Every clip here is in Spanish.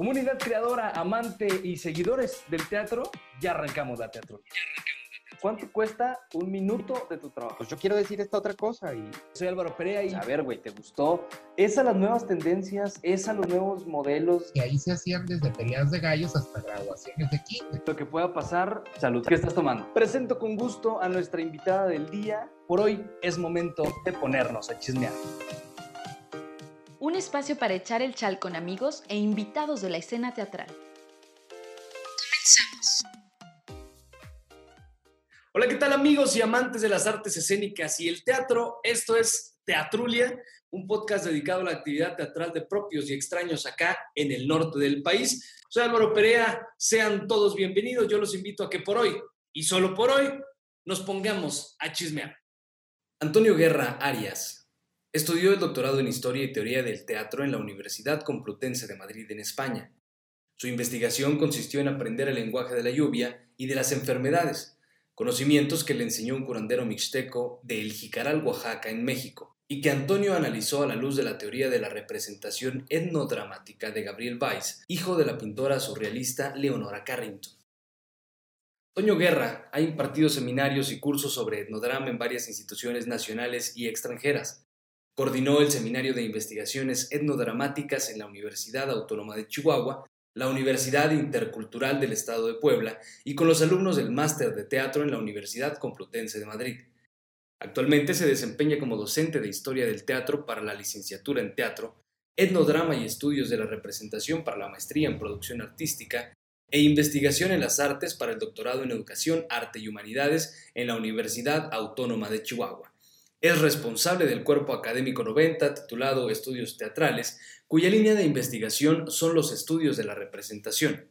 Comunidad creadora, amante y seguidores del teatro, ya arrancamos la teatro. ¿Cuánto cuesta un minuto de tu trabajo? Pues yo quiero decir esta otra cosa y... Soy Álvaro Perea y a ver, güey, ¿te gustó? ¿Es a las nuevas tendencias? ¿Es a los nuevos modelos? Y ahí se hacían desde peleas de gallos hasta graduaciones de kinder. Lo que pueda pasar, salud. ¿Qué estás tomando? Presento con gusto a nuestra invitada del día. Por hoy es momento de ponernos a chismear. Un espacio para echar el chal con amigos e invitados de la escena teatral. Comenzamos. Hola, ¿qué tal amigos y amantes de las artes escénicas y el teatro? Esto es Teatrulia, un podcast dedicado a la actividad teatral de propios y extraños acá en el norte del país. Soy Álvaro Perea, sean todos bienvenidos. Yo los invito a que por hoy, y solo por hoy, nos pongamos a chismear. Antonio Guerra Arias estudió el doctorado en Historia y Teoría del Teatro en la Universidad Complutense de Madrid en España. Su investigación consistió en aprender el lenguaje de la lluvia y de las enfermedades, conocimientos que le enseñó un curandero mixteco de El Jicaral, Oaxaca, en México, y que Antonio analizó a la luz de la teoría de la representación etnodramática de Gabriel Weiss, hijo de la pintora surrealista Leonora Carrington. Antonio Guerra ha impartido seminarios y cursos sobre etnodrama en varias instituciones nacionales y extranjeras. Coordinó el Seminario de Investigaciones Etnodramáticas en la Universidad Autónoma de Chihuahua la Universidad Intercultural del Estado de Puebla y con los alumnos del Máster de Teatro en la Universidad Complutense de Madrid. Actualmente se desempeña como docente de Historia del Teatro para la licenciatura en Teatro, Etnodrama y Estudios de la Representación para la maestría en Producción Artística e Investigación en las Artes para el doctorado en Educación, Arte y Humanidades en la Universidad Autónoma de Chihuahua. Es responsable del cuerpo académico 90 titulado Estudios Teatrales, cuya línea de investigación son los estudios de la representación.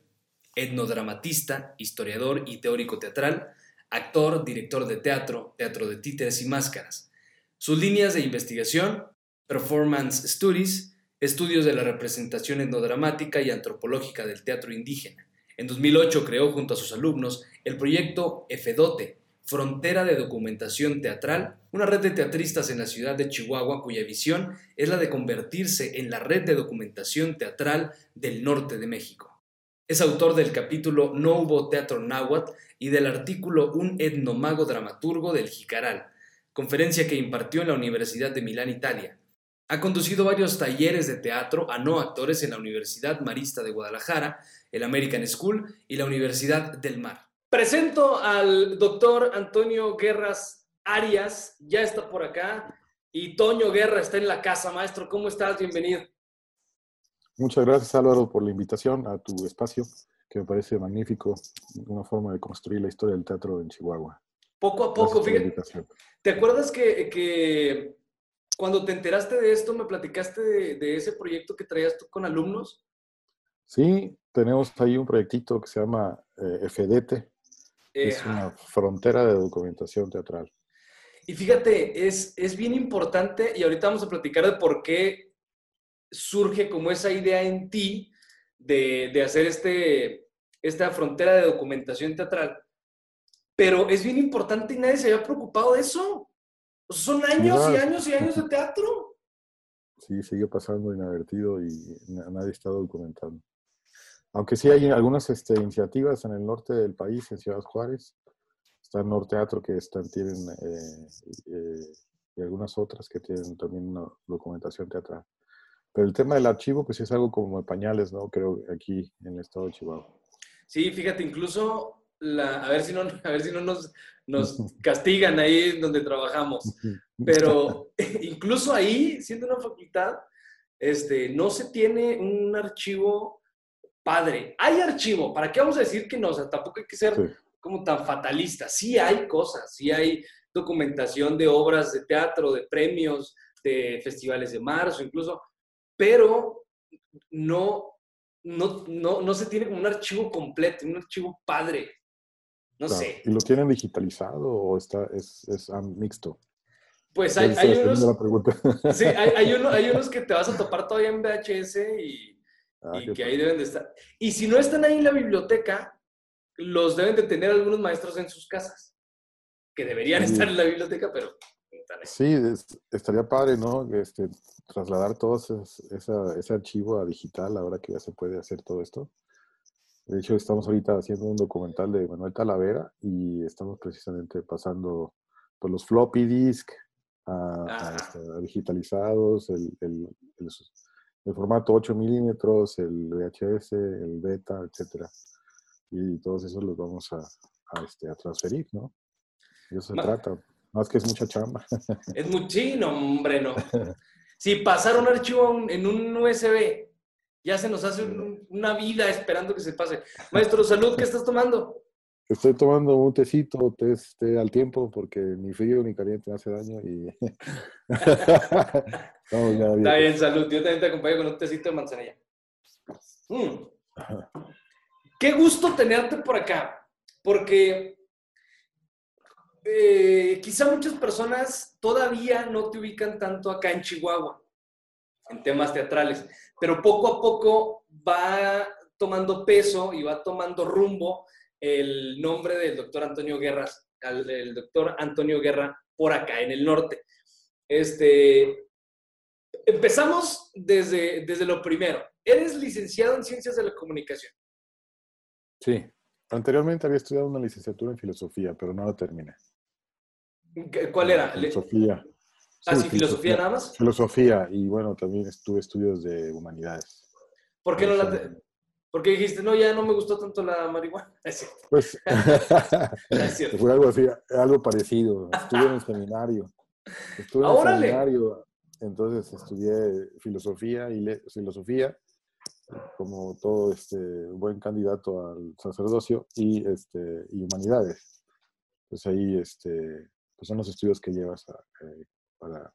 Etnodramatista, historiador y teórico teatral, actor, director de teatro, teatro de títeres y máscaras. Sus líneas de investigación, Performance Studies, estudios de la representación etnodramática y antropológica del teatro indígena. En 2008 creó junto a sus alumnos el proyecto EFEDOTE, Frontera de Documentación Teatral, una red de teatristas en la ciudad de Chihuahua cuya visión es la de convertirse en la red de documentación teatral del norte de México. Es autor del capítulo No hubo teatro náhuatl y del artículo Un etnomago dramaturgo del Jicaral, conferencia que impartió en la Universidad de Milán, Italia. Ha conducido varios talleres de teatro a no actores en la Universidad Marista de Guadalajara, el American School y la Universidad del Mar. Presento al doctor Antonio Guerras Arias, ya está por acá, y Toño Guerra está en la casa. Maestro, ¿cómo estás? Bienvenido. Muchas gracias Álvaro por la invitación a tu espacio, que me parece magnífico, una forma de construir la historia del teatro en Chihuahua. Poco a poco, fíjate. ¿Te acuerdas que, cuando te enteraste de esto me platicaste de, ese proyecto que traías tú con alumnos? Sí, tenemos ahí un proyectito que se llama eh, FEDETE, es una frontera de documentación teatral. Y fíjate, es, es bien importante, y ahorita vamos a platicar de por qué surge como esa idea en ti de, de hacer este, esta frontera de documentación teatral. Pero es bien importante y nadie se había preocupado de eso. son años y años y años de teatro. Sí, sigue pasando inadvertido y nadie está documentando. Aunque sí hay algunas este, iniciativas en el norte del país, en Ciudad Juárez. Está el Norteatro que están, tienen, eh, eh, y algunas otras que tienen también una documentación teatral. Pero el tema del archivo, pues es algo como de pañales, ¿no? Creo aquí en el estado de Chihuahua. Sí, fíjate, incluso, la, a ver si no, a ver si no nos, nos castigan ahí donde trabajamos. Pero incluso ahí, siendo una facultad, este, no se tiene un archivo padre. Hay archivo, ¿para qué vamos a decir que no? O sea, tampoco hay que ser como tan fatalista. Sí hay cosas, sí hay documentación de obras de teatro, de premios, de festivales de marzo, incluso, pero no, no, no, se tiene como un archivo completo, un archivo padre. No sé. ¿Y lo tienen digitalizado o está, es, es mixto? Pues hay, unos, sí, hay, hay unos que te vas a topar todavía en VHS y, Ah, y que ahí deben de estar. Y si no están ahí en la biblioteca, los deben de tener algunos maestros en sus casas, que deberían estar en la biblioteca, pero. Sí, es- estaría padre, ¿no? Este, trasladar todo ese, esa- ese archivo a digital ahora que ya se puede hacer todo esto. De hecho, estamos ahorita haciendo un documental de Manuel Talavera y estamos precisamente pasando por los floppy disk a, a, Ah. este, a digitalizados, el, el- el- el formato 8 milímetros, el VHS, el beta, etcétera. Y todos esos los vamos a, a, este, a transferir, ¿no? De eso se Ma- trata. Más que es mucha chamba. Es muchísimo, hombre, no. Si pasar un archivo un- en un USB, ya se nos hace un- una vida esperando que se pase. Maestro, salud, ¿qué estás tomando? Estoy tomando un tecito, té, té al tiempo, porque ni frío ni caliente me hace daño y... Ya Está bien, salud. Yo también te acompaño con un tecito de manzanilla. Mm. Qué gusto tenerte por acá, porque eh, quizá muchas personas todavía no te ubican tanto acá en Chihuahua, en temas teatrales, pero poco a poco va tomando peso y va tomando rumbo el nombre del doctor Antonio Guerras, al- el doctor Antonio Guerra por acá en el norte. Este, empezamos desde, desde lo primero. Eres licenciado en Ciencias de la Comunicación. Sí. Anteriormente había estudiado una licenciatura en filosofía, pero no la terminé. ¿Qué- ¿Cuál era? Filosofía. Ah, sí, filosofía nada más. Filosofía y bueno, también estuve estudios de humanidades. ¿Por qué no la te- ¿Por qué dijiste, no, ya no me gustó tanto la marihuana? Pues fue algo así, algo parecido. Estuve en el seminario. Estuve en el seminario, entonces estudié filosofía y le- filosofía como todo este buen candidato al sacerdocio y este y humanidades. Pues ahí este pues son los estudios que llevas a- eh, para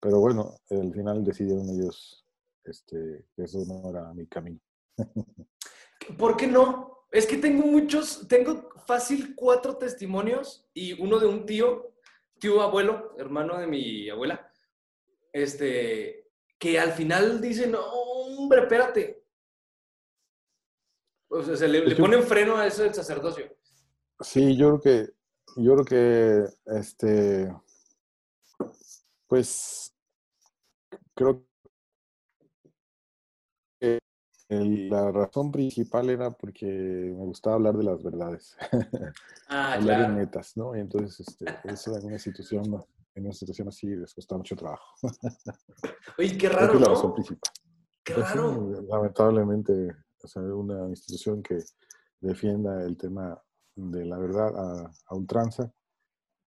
pero bueno, al final decidieron ellos este que eso no era mi camino. ¿Por qué no? Es que tengo muchos, tengo fácil cuatro testimonios y uno de un tío, tío abuelo, hermano de mi abuela, este, que al final dice, no, hombre, espérate. O sea, se le, le Es que- ponen freno a eso del sacerdocio. Sí, yo creo que, yo creo que, este, pues, creo el- la razón principal era porque me gustaba hablar de las verdades, Ah, hablar de claro. metas, ¿no? Y entonces, este, eso en una situación, en una situación así les cuesta mucho trabajo. Oye, qué raro, que es la ¿no? razón principal. Qué Pues sí, raro. lamentablemente, o sea, una institución que defienda el tema de la verdad a, a ultranza,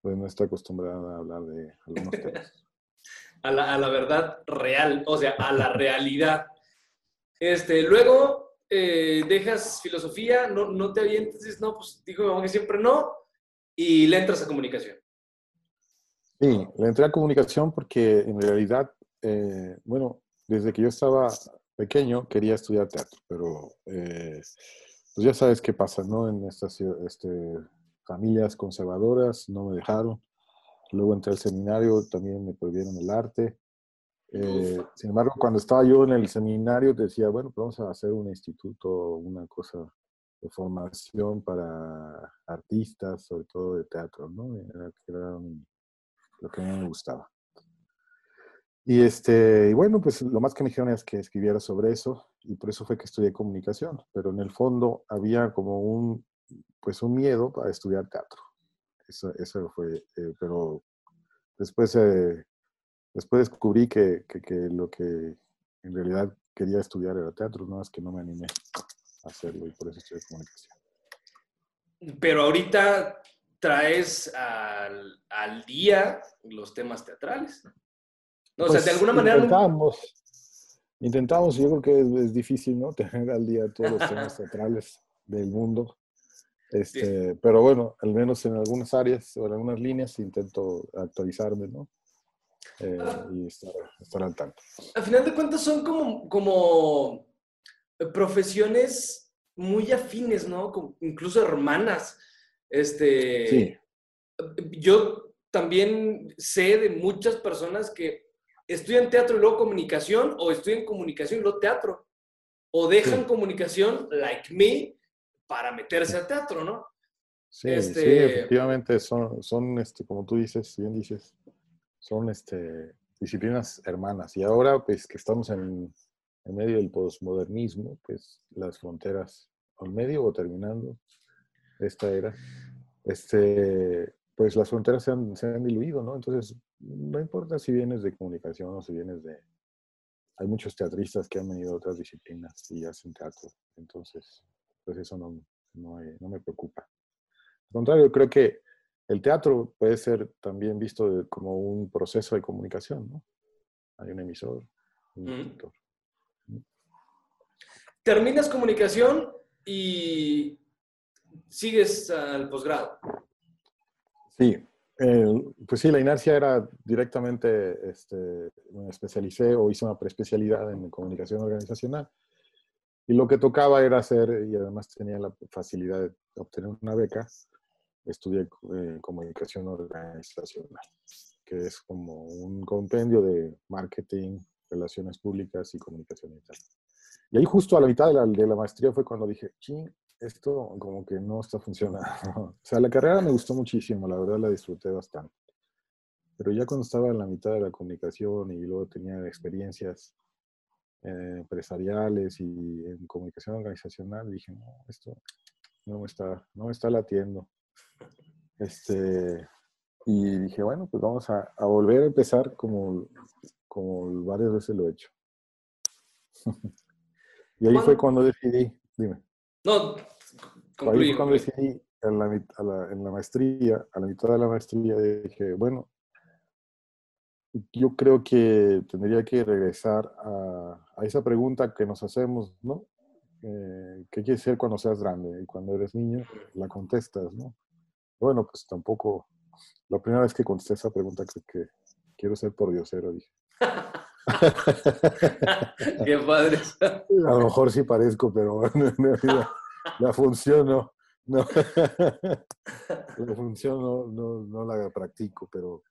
pues no está acostumbrada a hablar de algunos temas. a la, a la verdad real, o sea, a la realidad. Este, luego eh, dejas filosofía, no, no te avientes, dices, no, pues dijo mi mamá que siempre no, y le entras a comunicación. Sí, le entré a comunicación porque en realidad, eh, bueno, desde que yo estaba pequeño quería estudiar teatro, pero eh, pues ya sabes qué pasa, ¿no? En estas este, familias conservadoras no me dejaron. Luego entré al seminario, también me prohibieron el arte. Eh, sin embargo, cuando estaba yo en el seminario, decía, bueno, pues vamos a hacer un instituto, una cosa de formación para artistas, sobre todo de teatro, ¿no? Era, era lo que a mí me gustaba. Y, este, y bueno, pues lo más que me dijeron es que escribiera sobre eso, y por eso fue que estudié comunicación, pero en el fondo había como un, pues un miedo para estudiar teatro. Eso, eso fue, eh, pero después, eh, después descubrí que, que, que lo que en realidad quería estudiar era teatro, no es que no me animé a hacerlo y por eso estudié comunicación. Pero ahorita traes al, al día los temas teatrales. No, o sea, de Pues, alguna manera... Intentamos, intentamos, yo creo que es, es difícil, ¿no? Tener al día todos los temas teatrales del mundo. Este, pero bueno, al menos en algunas áreas o en algunas líneas intento actualizarme, ¿no? Eh, y estar, estar al tanto. al final de cuentas son como, como profesiones muy afines, ¿no? Como incluso hermanas. Este, Sí. Yo también sé de muchas personas que estudian teatro y luego comunicación, o estudian comunicación y luego teatro, o dejan Sí. comunicación, like me, para meterse al teatro, ¿no? Sí, sí, Este- efectivamente son, son este, como tú dices, bien dices, son este, disciplinas hermanas. Y ahora, pues que estamos en, en medio del posmodernismo, pues las fronteras, al medio o terminando esta era, este, pues las fronteras se han, se han diluido, ¿no? Entonces, no importa si vienes de comunicación o si vienes de... Hay muchos teatristas que han venido de otras disciplinas y hacen teatro. Entonces, pues eso no, no, hay- no me preocupa. Al contrario, creo que el teatro puede ser también visto de- como un proceso de comunicación, ¿no? Hay un emisor, un Ujú. receptor. Terminas comunicación y sigues al posgrado. Sí, eh, pues sí, la inercia era directamente, este, me especialicé o hice una preespecialidad en comunicación organizacional. Y lo que tocaba era hacer, y además tenía la facilidad de obtener una beca, estudié eh, comunicación organizacional, que es como un compendio de marketing, relaciones públicas y comunicación interna. Y ahí justo a la mitad de la, de la maestría fue cuando dije, ching, esto como que no está funcionando. O sea, la carrera me gustó muchísimo, la verdad la disfruté bastante. Pero ya cuando estaba en la mitad de la comunicación y luego tenía experiencias eh, empresariales y en comunicación organizacional, dije, no, esto no está, no me está latiendo. Este, y dije, bueno, pues vamos a, a volver a empezar como, como varias veces lo he hecho. y ahí fue ¿Cuándo- cuando decidí, dime. No, Ahí fue cuando decidí en la, a la- en la maestría, a la mitad de la maestría, dije, bueno, yo creo que tendría que regresar a, a esa pregunta que nos hacemos, ¿no? Eh, ¿Qué quieres ser cuando seas grande? Y cuando eres niño, la contestas, ¿no? Bueno, pues tampoco, la primera vez que contesté esa pregunta, creo que quiero ser por diosero, dije. Qué padre. A lo mejor sí parezco, pero realidad la función no. no. La función no, no, no la practico, pero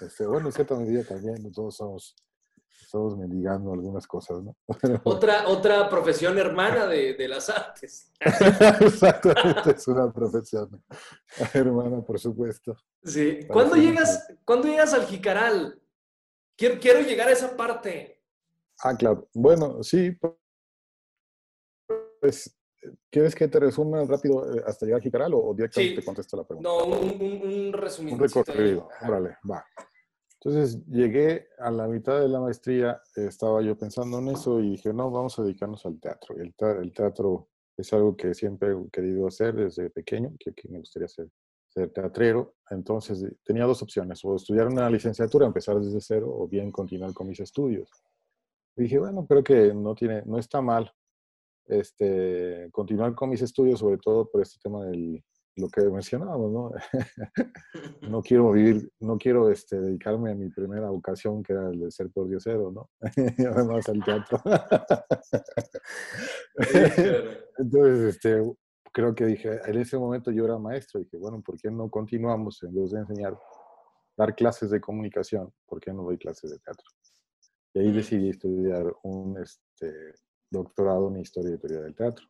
este, bueno, en cierta medida también todos somos, estamos mendigando algunas cosas, ¿no? Otra, otra profesión hermana de, de las artes. Exactamente, es una profesión. Hermana, por supuesto. Sí. ¿Cuándo Parece llegas, ¿Cuándo llegas al Jicaral? Quiero, quiero llegar a esa parte. Ah, claro. Bueno, sí. Pues, ¿quieres que te resuma rápido eh, hasta llegar a Jicaral o, directamente Sí. te contesto la pregunta? No, un, un, un resumido. Un recorrido, órale, va. Entonces llegué a la mitad de la maestría, estaba yo pensando en eso y dije, no, vamos a dedicarnos al teatro. El, te- el teatro es algo que siempre he querido hacer desde pequeño, que, que me gustaría ser, ser teatrero. Entonces eh, tenía dos opciones, o estudiar una licenciatura, empezar desde cero, o bien continuar con mis estudios. Dije, bueno, creo que no, tiene, no está mal este, continuar con mis estudios, sobre todo por este tema del lo que mencionábamos, ¿no? no quiero vivir, no quiero este, dedicarme a mi primera vocación, que era el de ser por diosero, ¿no? y además al teatro. Entonces, este, creo que dije, en ese momento yo era maestro, dije, bueno, ¿por qué no continuamos en vez de enseñar, dar clases de comunicación? ¿Por qué no doy clases de teatro? Y ahí decidí estudiar un este, doctorado en Historia y Teoría del Teatro.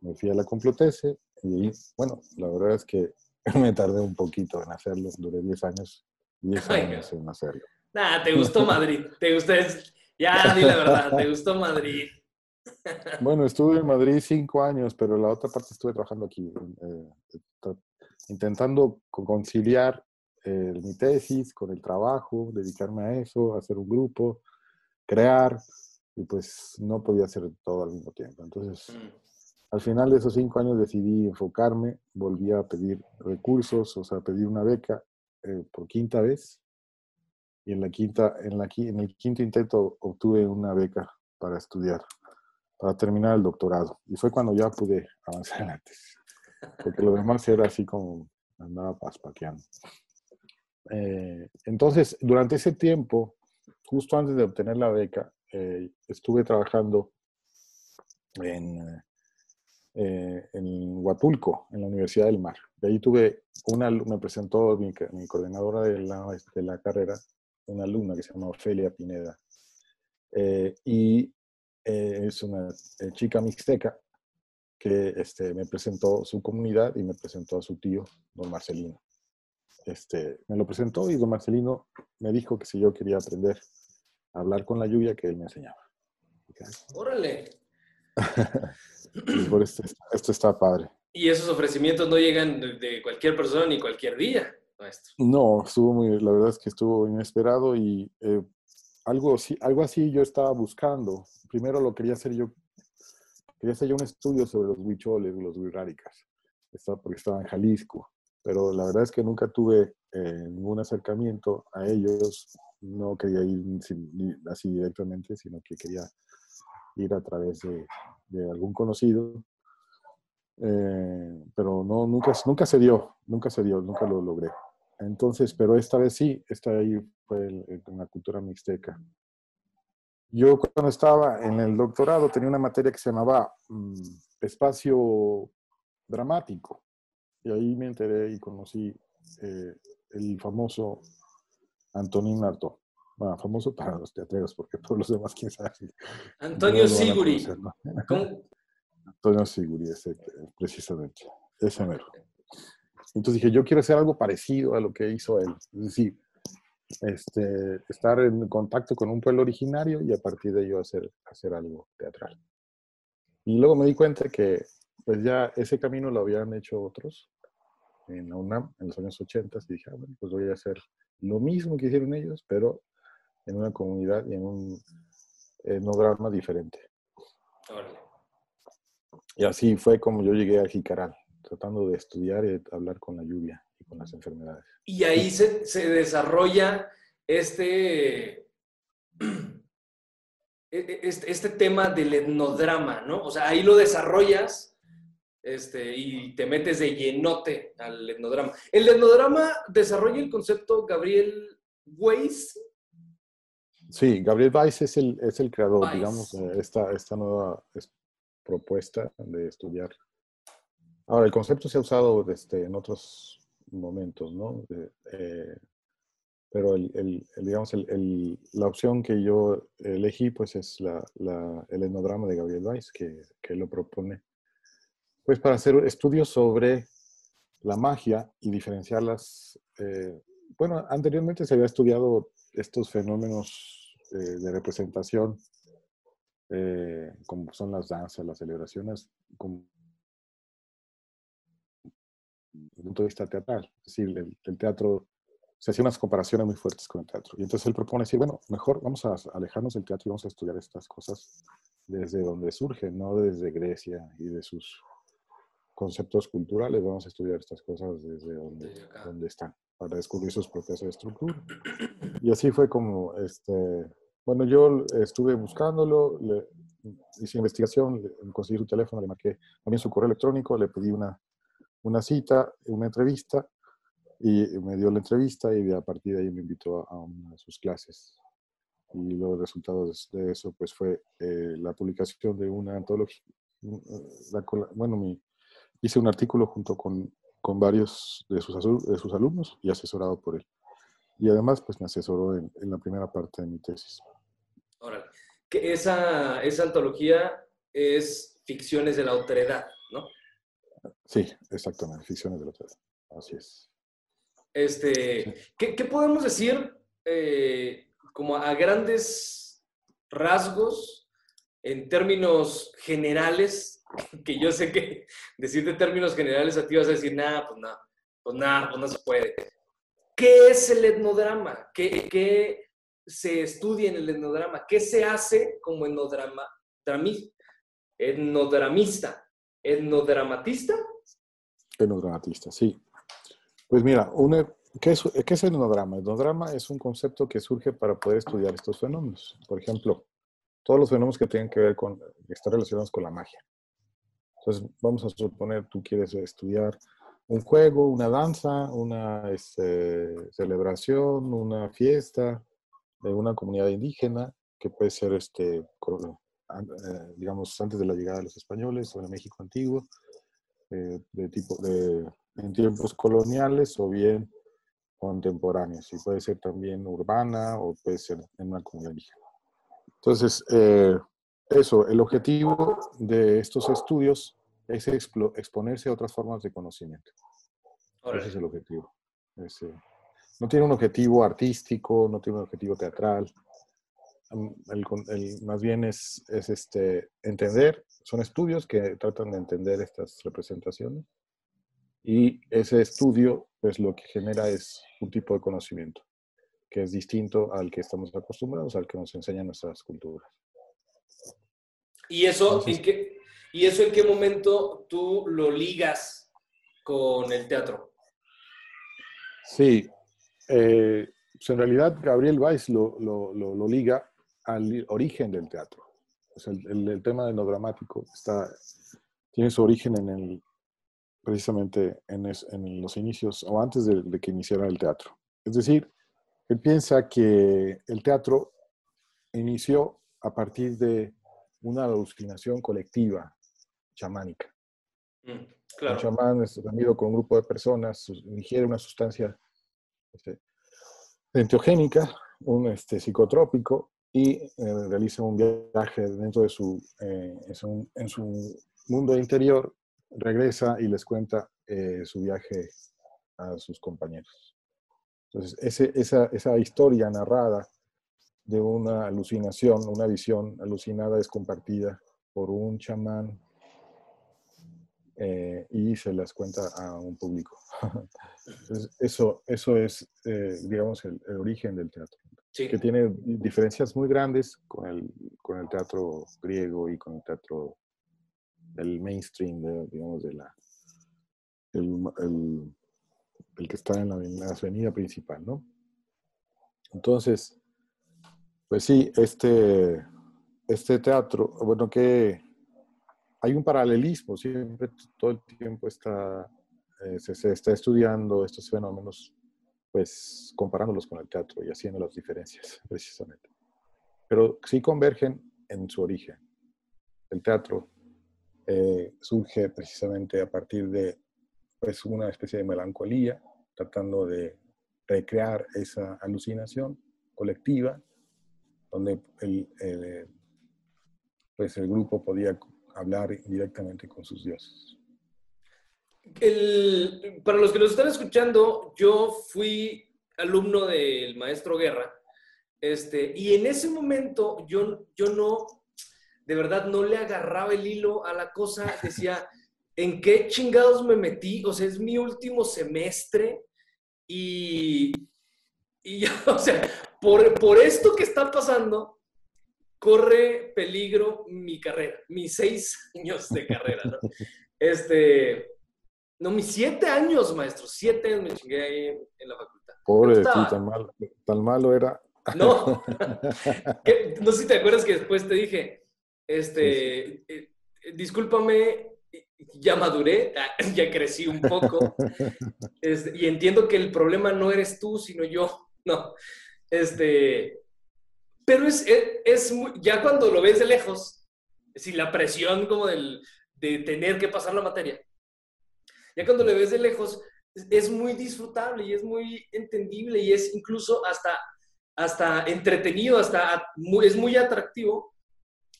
Me fui a la Complutense y bueno, la verdad es que me tardé un poquito en hacerlo, duré 10 años, 10 Ay, años en hacerlo. Nah, te gustó Madrid. Te gustó. Ya, di la verdad, te gustó Madrid. Bueno, estuve en Madrid cinco años, pero la otra parte estuve trabajando aquí, eh, tra- intentando co- conciliar eh, mi tesis con el trabajo, dedicarme a eso, hacer un grupo, crear, y pues no podía hacer todo al mismo tiempo. Entonces, Mm. Al final de esos cinco años decidí enfocarme, volví a pedir recursos, o sea, pedir una beca eh, por quinta vez, y en, la quinta, en, la, en el quinto intento obtuve una beca para estudiar para terminar el doctorado. Y fue cuando ya pude avanzar en la tesis. Porque lo demás era así como andaba paspaqueando. Eh, entonces, durante ese tiempo, justo antes de obtener la beca, eh, estuve trabajando en, eh, en Huatulco, en la Universidad del Mar. De ahí tuve una, me presentó mi, mi coordinadora de la, de la carrera, una alumna que se llama Ofelia Pineda. Eh, y eh, es una eh, chica mixteca que este, me presentó su comunidad y me presentó a su tío, don Marcelino. este, me lo presentó y don Marcelino me dijo que si yo quería aprender a hablar con la lluvia, que él me enseñaba. Dije, "Ay, Órale. por esto, esto está padre. Y esos ofrecimientos no llegan de, cualquier persona ni cualquier día, maestro. No, estuvo muy, la verdad es que estuvo inesperado y eh, algo, algo así yo estaba buscando. Primero lo quería hacer yo, quería hacer yo un estudio sobre los huicholes, los huiráricas, porque estaba en Jalisco, pero la verdad es que nunca tuve eh, ningún acercamiento a ellos, no quería ir sin- así directamente, sino que quería ir a través de, de algún conocido. Eh, pero no, nunca, nunca se dio, nunca se dio, nunca lo logré. Entonces, pero esta vez sí, esta ahí fue en la cultura mixteca. Yo cuando estaba en el doctorado tenía una materia que se llamaba mm, espacio dramático. Y ahí me enteré y conocí eh, el famoso Antonín Artaud. Bueno, famoso para los teatreros, porque todos los demás, quién sabe. Antonio no Siguri. Antonio Siguri, ese, precisamente. Ese mero. Entonces dije, yo quiero hacer algo parecido a lo que hizo él. Es decir, este, estar en contacto con un pueblo originario y a partir de ello hacer, hacer algo teatral. Y luego me di cuenta que pues ya ese camino lo habían hecho otros en la UNAM en los años 80 y dije, ah, bueno, pues voy a hacer lo mismo que hicieron ellos, pero en una comunidad y en un etnograma diferente. Y así fue como yo llegué a Jicaral, tratando de estudiar y hablar con la lluvia y con las enfermedades. Y ahí se, se desarrolla este, e- este, este tema del etnodrama, ¿no? O sea, ahí lo desarrollas este, y te metes de llenote al etnodrama. El etnodrama desarrolla el concepto Gabriel Weiss. Sí, Gabriel Weiss es el, es el creador, Weiss. digamos, eh, esta, esta nueva es- propuesta de estudiar. Ahora, el concepto se ha usado este, en otros momentos, ¿no? De- eh, pero el, el- el, digamos, el- el- la opción que yo elegí, pues, es la, la- el etnodrama de Gabriel Weiss, que, que lo propone, pues, para hacer estudios sobre la magia y diferenciarlas. eh, bueno, anteriormente se había estudiado estos fenómenos eh, de representación, eh, como son las danzas, las celebraciones, como desde el punto de vista teatral. Es decir, el, el teatro, se hacían unas comparaciones muy fuertes con el teatro. Y entonces él propone decir, bueno, mejor vamos a alejarnos del teatro y vamos a estudiar estas cosas desde donde surgen, no desde Grecia y de sus conceptos culturales, vamos a estudiar estas cosas desde donde, donde están, para descubrir sus procesos de estructura. Y así fue como, este, bueno, yo estuve buscándolo, le, hice investigación, le, conseguí su teléfono, le marqué también su correo electrónico, le pedí una, una cita, una entrevista, y me dio la entrevista y a partir de ahí me invitó a, una de sus clases. Y los resultados de eso, pues fue eh, la publicación de una antología, la bueno, mi, hice un artículo junto con, con varios de sus, de sus alumnos y asesorado por él. Y además, pues me asesoró en, en la primera parte de mi tesis. Órale. Que esa, esa antología es Ficciones de la Autoridad, ¿no? Sí, exactamente, ficciones de la otra. Así es. Este, ¿qué, qué podemos decir eh, como a grandes rasgos en términos generales? Que yo sé que decirte términos generales a ti vas a decir, nada, pues nada, pues nada, pues no se puede. ¿Qué es el etnodrama? ¿Qué, qué se estudia en el etnodrama? ¿Qué se hace como etnodrama, drami- etnodramista? ¿Etnodramatista? Etnodramatista, sí. Pues mira, una, ¿qué, es, ¿qué es el etnodrama? El etnodrama es un concepto que surge para poder estudiar estos fenómenos. Por ejemplo, todos los fenómenos que tienen que ver con, que están relacionados con la magia. Entonces, vamos a suponer, tú quieres estudiar un juego, una danza, una este, celebración, una fiesta de una comunidad indígena, que puede ser, este, eh, digamos, antes de la llegada de los españoles o en México antiguo, eh, de tipo de, en tiempos coloniales o bien contemporáneos. Y puede ser también urbana o puede ser en una comunidad indígena. Entonces, eh, eso, el objetivo de estos estudios es explo- exponerse a otras formas de conocimiento. Ese es el objetivo. Es, eh, no tiene un objetivo artístico, no tiene un objetivo teatral. Mm, el el- más bien es, es este, entender, son estudios que tratan de entender estas representaciones y ese estudio pues lo que genera es un tipo de conocimiento que es distinto al que estamos acostumbrados, al que nos enseñan nuestras culturas. ¿Y eso, Entonces- en qué, ¿Y eso en qué momento tú lo ligas con el teatro? Sí, eh, pues en realidad Gabriel Weiss lo, lo- lo- lo liga al origen del teatro. O sea, el, el- el tema de lo dramático está, tiene su origen en el, precisamente en, es- en los inicios o antes de, de que iniciara el teatro. Es decir, él piensa que el teatro inició a partir de una alucinación colectiva chamánica. Mm, Un claro. chamán es reunido con un grupo de personas, ingiere una sustancia este, enteogénica, un este, psicotrópico, y eh, realiza un viaje dentro de su, eh, en su, en su mundo interior, regresa y les cuenta eh, su viaje a sus compañeros. Entonces, ese- esa, esa historia narrada de una alucinación, una visión alucinada es compartida por un chamán eh, y se las cuenta a un público. Entonces, eso, eso es, eh, digamos, el, el origen del teatro, Sí. que tiene diferencias muy grandes con el, con el teatro griego y con el teatro del mainstream, de, digamos, de la, el, el- el que está en la, en la avenida principal, ¿no? Entonces, pues sí, este, este teatro, bueno, que hay un paralelismo, siempre todo el tiempo está, eh, se, se está estudiando estos fenómenos, pues comparándolos con el teatro y haciendo las diferencias, precisamente. Pero sí convergen en su origen. El teatro eh, surge precisamente a partir de pues, una especie de melancolía, tratando de recrear esa alucinación colectiva, donde el, el, pues el grupo podía hablar directamente con sus dioses. El- para los que nos están escuchando, yo fui alumno del maestro Guerra, este, y en ese momento yo, yo no, de verdad, no le agarraba el hilo a la cosa, decía, ¿en qué chingados me metí? O sea, es mi último semestre y, y ya, o sea, por, por esto que está pasando, corre peligro mi carrera, mis seis años de carrera, ¿no? Este, no, mis siete años, maestro, siete años me chingué ahí en la facultad. Pobre de ti, tan malo, tan malo era. No, no sé si te acuerdas que después te dije, este, eh, eh, discúlpame, ya maduré, ya crecí un poco, este, y entiendo que el problema no eres tú, sino yo, no, este, pero es, es, muy- ya cuando lo ves de lejos, sin la presión como del, de tener que pasar la materia, ya cuando lo ves de lejos, es- es muy disfrutable y es muy entendible y es incluso hasta, hasta entretenido, hasta muy- es muy atractivo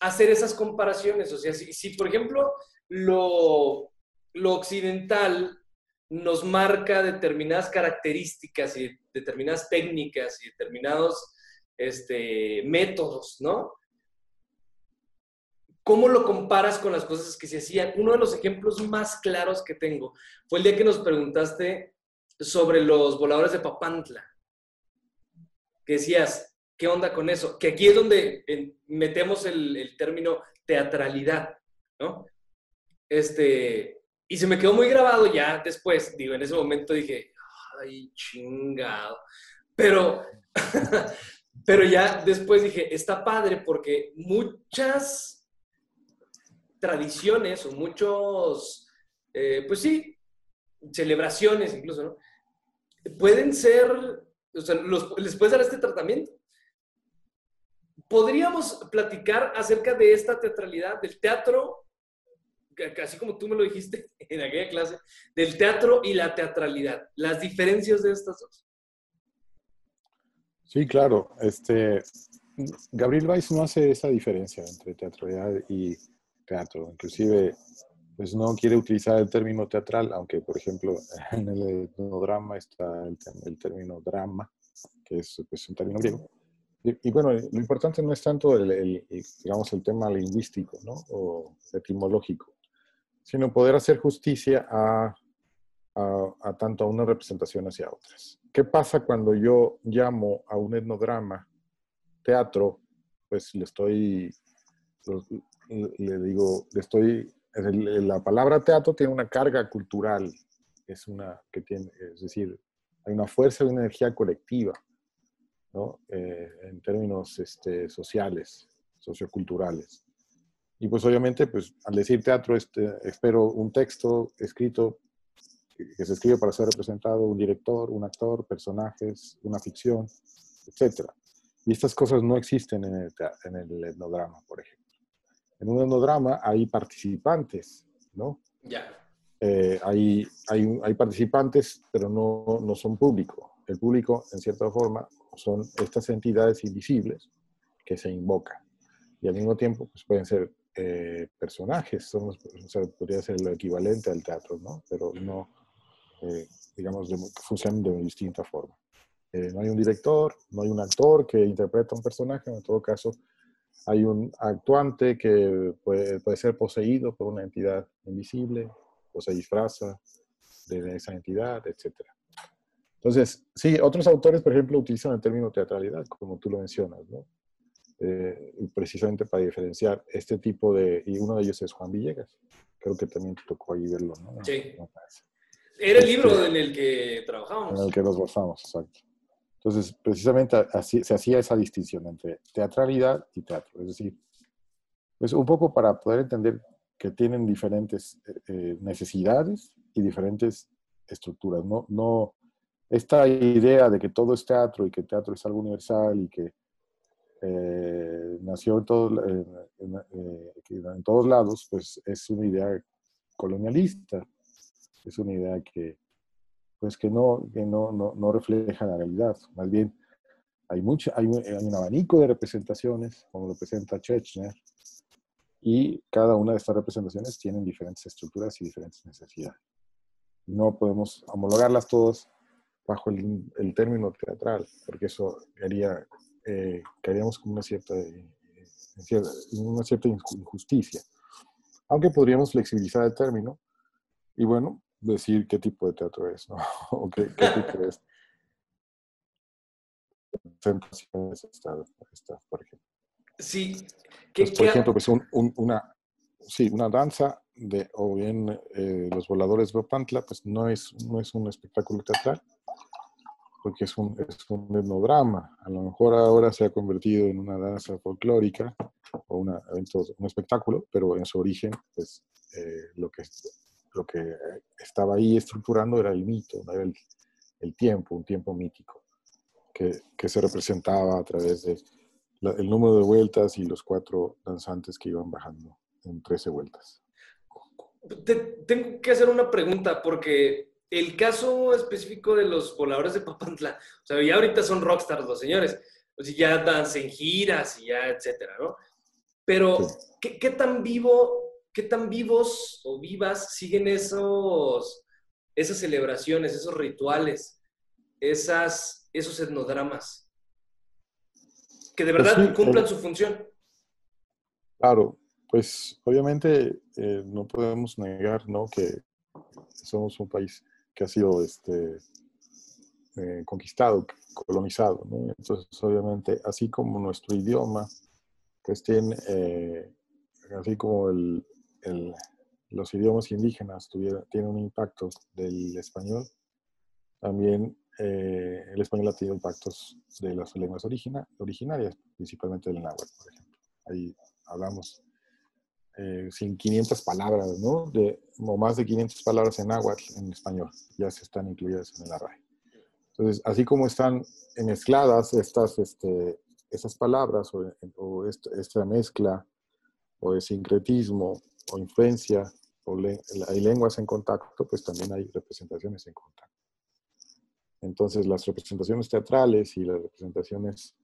hacer esas comparaciones. O sea, si, si, por ejemplo lo, lo occidental nos marca determinadas características y determinadas técnicas y determinados este, métodos, ¿no? ¿Cómo lo comparas con las cosas que se hacían? Uno de los ejemplos más claros que tengo fue el día que nos preguntaste sobre los voladores de Papantla. Que decías, ¿qué onda con eso? Que aquí es donde metemos el, el término teatralidad, ¿no? Este, y se me quedó muy grabado ya después, digo, en ese momento dije, ay, chingado. Pero, pero ya después dije, está padre porque muchas tradiciones o muchos, eh, pues sí, celebraciones incluso, ¿no? Pueden ser, o sea, les puedes dar este tratamiento. Podríamos platicar acerca de esta teatralidad, del teatro, así como tú me lo dijiste en aquella clase, del teatro y la teatralidad, las diferencias de estas dos. Sí, claro. Este, Gabriel Weiss no hace esa diferencia entre teatralidad y teatro. Inclusive, pues no quiere utilizar el término teatral, aunque por ejemplo en el etnodrama está el, el término drama, que es pues, un término griego. Y, y, bueno, lo importante no es tanto el, el, digamos, el tema lingüístico ¿no? o etimológico, sino poder hacer justicia a, a, a tanto a una representación hacia otras. ¿Qué pasa cuando yo llamo a un etnodrama teatro? Pues le estoy, le digo, le estoy, la palabra teatro tiene una carga cultural, es una que tiene, es decir, hay una fuerza y una energía colectiva, ¿no? Eh, en términos este, sociales, socioculturales. Y pues obviamente, pues al decir teatro, este, espero un texto escrito que se escribe para ser representado, un director, un actor, personajes, una ficción, etc. Y estas cosas no existen en el, en el etnodrama, por ejemplo. En un etnodrama hay participantes, ¿no? Ya. Eh, hay, hay, hay, participantes, pero no, no son público. El público, en cierta forma, son estas entidades invisibles que se invocan. Y al mismo tiempo, pues pueden ser eh, personajes, somos, o sea, podría ser lo equivalente al teatro, ¿no? Pero no, eh, digamos, de, funcionan de distinta forma. Eh, no hay un director, no hay un actor que interpreta un personaje, en todo caso hay un actuante que puede, puede ser poseído por una entidad invisible o se disfraza de esa entidad, etc. Entonces, sí, otros autores, por ejemplo, utilizan el término teatralidad, como tú lo mencionas, ¿no? Eh, precisamente para diferenciar este tipo de, y uno de ellos es Juan Villegas, creo que también te tocó ahí verlo, ¿no? Sí. Era el libro este, en el que trabajábamos. En el que nos basamos, exacto. Entonces, precisamente así se hacía esa distinción entre teatralidad y teatro. Es decir, pues un poco para poder entender que tienen diferentes eh, necesidades y diferentes estructuras. No, no, esta idea de que todo es teatro y que teatro es algo universal y que eh, nació en, todo, en, eh, en todos lados, pues es una idea colonialista es una idea que, pues que no, que no, no, no refleja la realidad. Más bien, hay, mucho, hay un abanico de representaciones, como lo presenta Chechner, y cada una de estas representaciones tienen diferentes estructuras y diferentes necesidades. No podemos homologarlas todas bajo el, el término teatral, porque eso haría, eh, caeríamos con una cierta, eh, una cierta injusticia. Aunque podríamos flexibilizar el término y bueno, decir qué tipo de teatro es, ¿no? o qué, qué tipo es. Presentaciones estas, por ejemplo. Sí. ¿Qué, pues, por ejemplo, pues un, un, una, sí, una danza de, o bien eh, los voladores de Opantla, pues no es, no es un espectáculo teatral, porque es un, es un etnodrama. A lo mejor ahora se ha convertido en una danza folclórica o una, un espectáculo, pero en su origen, pues eh, lo que lo que estaba ahí estructurando era el mito, era el, el, tiempo, un tiempo mítico, que, que se representaba a través de la, el número de vueltas y los cuatro danzantes que iban bajando en 13 vueltas. Te, tengo que hacer una pregunta, porque el caso específico de los voladores de Papantla, o sea, ya ahorita son rockstars los señores, o sea, ya danzan giras y ya, etcétera, ¿no? Pero, sí. ¿qué, ¿qué tan vivo ¿qué tan vivos o vivas siguen esos, esas celebraciones, esos rituales, esas, esos etnodramas? Que de verdad pues sí, cumplan su función. Claro, pues obviamente eh, no podemos negar ¿no? que somos un país que ha sido este, eh, conquistado, colonizado. Entonces, obviamente, así como nuestro idioma, pues tiene, eh, así como los idiomas indígenas tuviera, tienen un impacto del español, también eh, el español ha tenido impactos de las lenguas origina, originarias, principalmente del náhuatl, por ejemplo. Ahí hablamos eh, sin 500 palabras, ¿no? De, o más de 500 palabras en náhuatl en español, ya se están incluidas en el array. Entonces, así como están mezcladas estas, este, estas palabras o, o esta, esta mezcla o de sincretismo o influencia, o le, hay lenguas en contacto, pues también hay representaciones en contacto. Entonces, las representaciones teatrales y las representaciones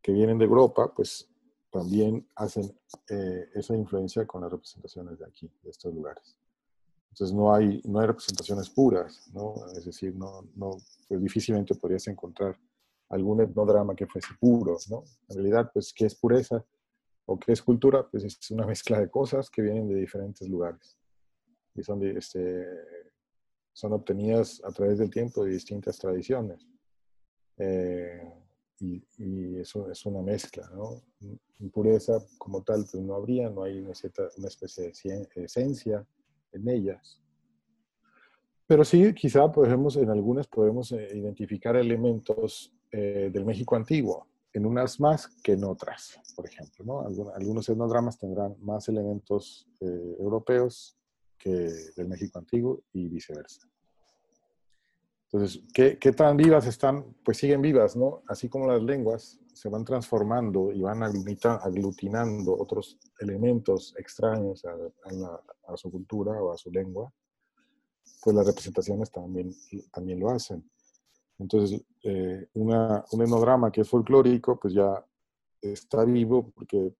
que vienen de Europa, pues también hacen eh, esa influencia con las representaciones de aquí, de estos lugares. Entonces no hay, no hay representaciones puras, ¿no? Es decir, no, no, pues difícilmente podrías encontrar algún etnodrama que fuese puro, ¿no? En realidad, pues, ¿qué es pureza o qué es cultura? Pues es una mezcla de cosas que vienen de diferentes lugares y son, este, son obtenidas a través del tiempo de distintas tradiciones. Eh, y, eso es una mezcla, ¿no? Impureza como tal, pues no habría, no hay una, cierta, una especie de esencia en ellas. Pero sí, quizá podemos, en algunas podemos eh, identificar elementos eh, del México antiguo, en unas más que en otras, por ejemplo. ¿no? Algunos, algunos etnodramas tendrán más elementos eh, europeos que del México antiguo y viceversa. Entonces, ¿qué, ¿qué, tan vivas están? Pues siguen vivas, ¿no? Así como las lenguas se van transformando y van aglutinando otros elementos extraños a, a, la, a, su cultura o a su lengua, pues las representaciones también, también lo hacen. Entonces, eh, una, un etnograma que es folclórico, pues ya está vivo porque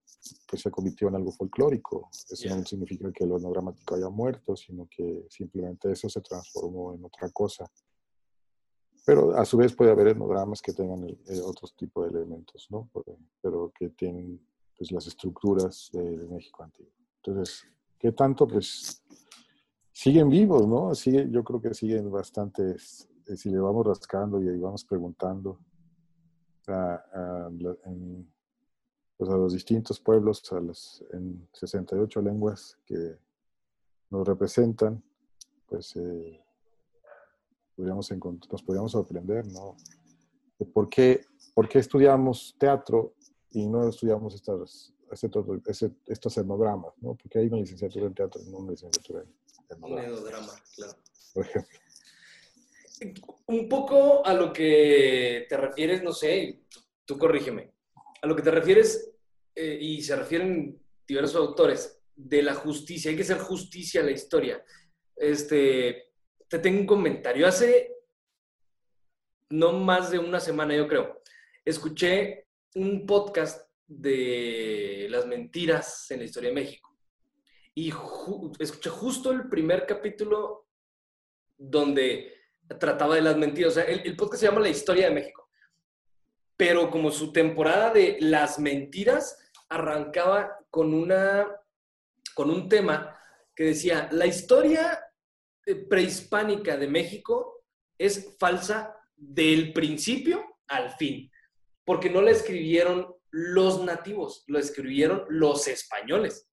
pues, se convirtió en algo folclórico. Eso yeah. no significa que lo etnogramático haya muerto, sino que simplemente eso se transformó en otra cosa. Pero a su vez puede haber etnodramas que tengan eh, otros tipos de elementos, ¿no? Pero que tienen pues, las estructuras de, México antiguo. Entonces, ¿qué tanto? Pues siguen vivos, ¿no? Sigue, yo creo que siguen bastantes, eh, si le vamos rascando y ahí vamos preguntando a, pues los distintos pueblos, a las en 68 lenguas que nos representan, pues eh, podríamos nos podríamos sorprender, ¿no? De por qué, por qué estudiamos teatro y no estudiamos estas, este, este, estos etnodramas, ¿no? Porque hay una licenciatura en teatro y no una licenciatura en etnodrama. Un claro. Por ejemplo. Un poco a lo que te refieres, no sé, tú, tú corrígeme, a lo que te refieres, eh, y se refieren diversos autores, de la justicia, hay que hacer justicia a la historia. Este, te tengo un comentario. Hace no más de una semana, yo creo, escuché un podcast de las mentiras en la historia de México. Y escuché justo el primer capítulo donde trataba de las mentiras. O sea, el, el, podcast se llama La Historia de México. Pero como su temporada de las mentiras arrancaba con, una, con un tema que decía, la historia prehispánica de México es falsa del principio al fin, porque no la escribieron los nativos, lo escribieron los españoles.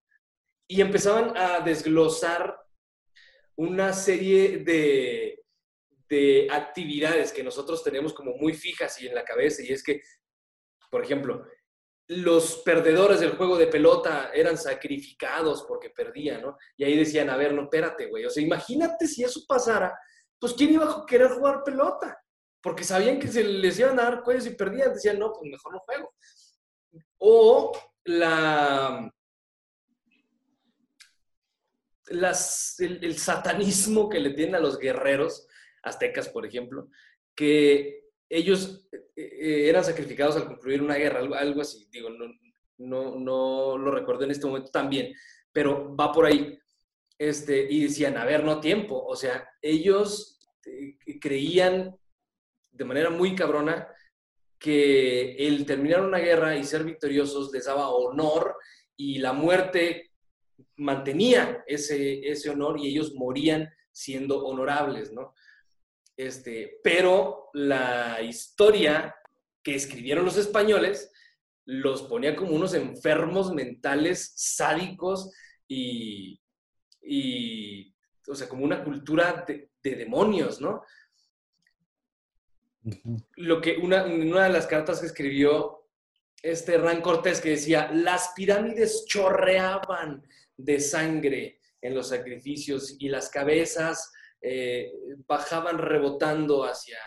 Y empezaban a desglosar una serie de, de actividades que nosotros tenemos como muy fijas y en la cabeza, y es que, por ejemplo, los perdedores del juego de pelota eran sacrificados porque perdían, ¿no? Y ahí decían, a ver, no, espérate, güey. O sea, imagínate si eso pasara, pues ¿quién iba a querer jugar pelota? Porque sabían que se les iban a dar cuellos y perdían. Decían, no, pues mejor no juego. O la... Las, el, el satanismo que le tienen a los guerreros aztecas, por ejemplo, que ellos eh, eh, eran sacrificados al concluir una guerra, algo, así. Digo, no, no, no, lo recuerdo en este momento también, pero va por ahí. Este, y decían, a ver, no tiempo. O sea, ellos eh, creían de manera muy cabrona que el terminar una guerra y ser victoriosos les daba honor y la muerte mantenía ese, ese honor y ellos morían siendo honorables, ¿no? Este, pero la historia que escribieron los españoles los ponía como unos enfermos mentales sádicos y, y o sea, como una cultura de, de demonios, ¿no? Lo que una, una de las cartas que escribió este Hernán Cortés que decía, las pirámides chorreaban de sangre en los sacrificios y las cabezas eh, bajaban rebotando hacia,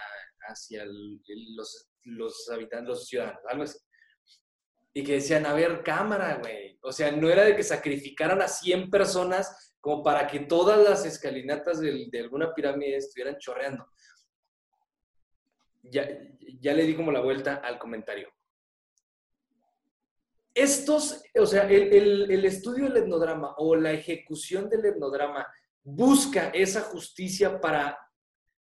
hacia el, los, los habitantes, los ciudadanos, algo así. Y que decían, a ver, cámara, güey. O sea, no era de que sacrificaran a 100 personas como para que todas las escalinatas de, de alguna pirámide estuvieran chorreando. Ya, ya le di como la vuelta al comentario. estos, o sea, el, el- el estudio del etnodrama o la ejecución del etnodrama busca esa justicia para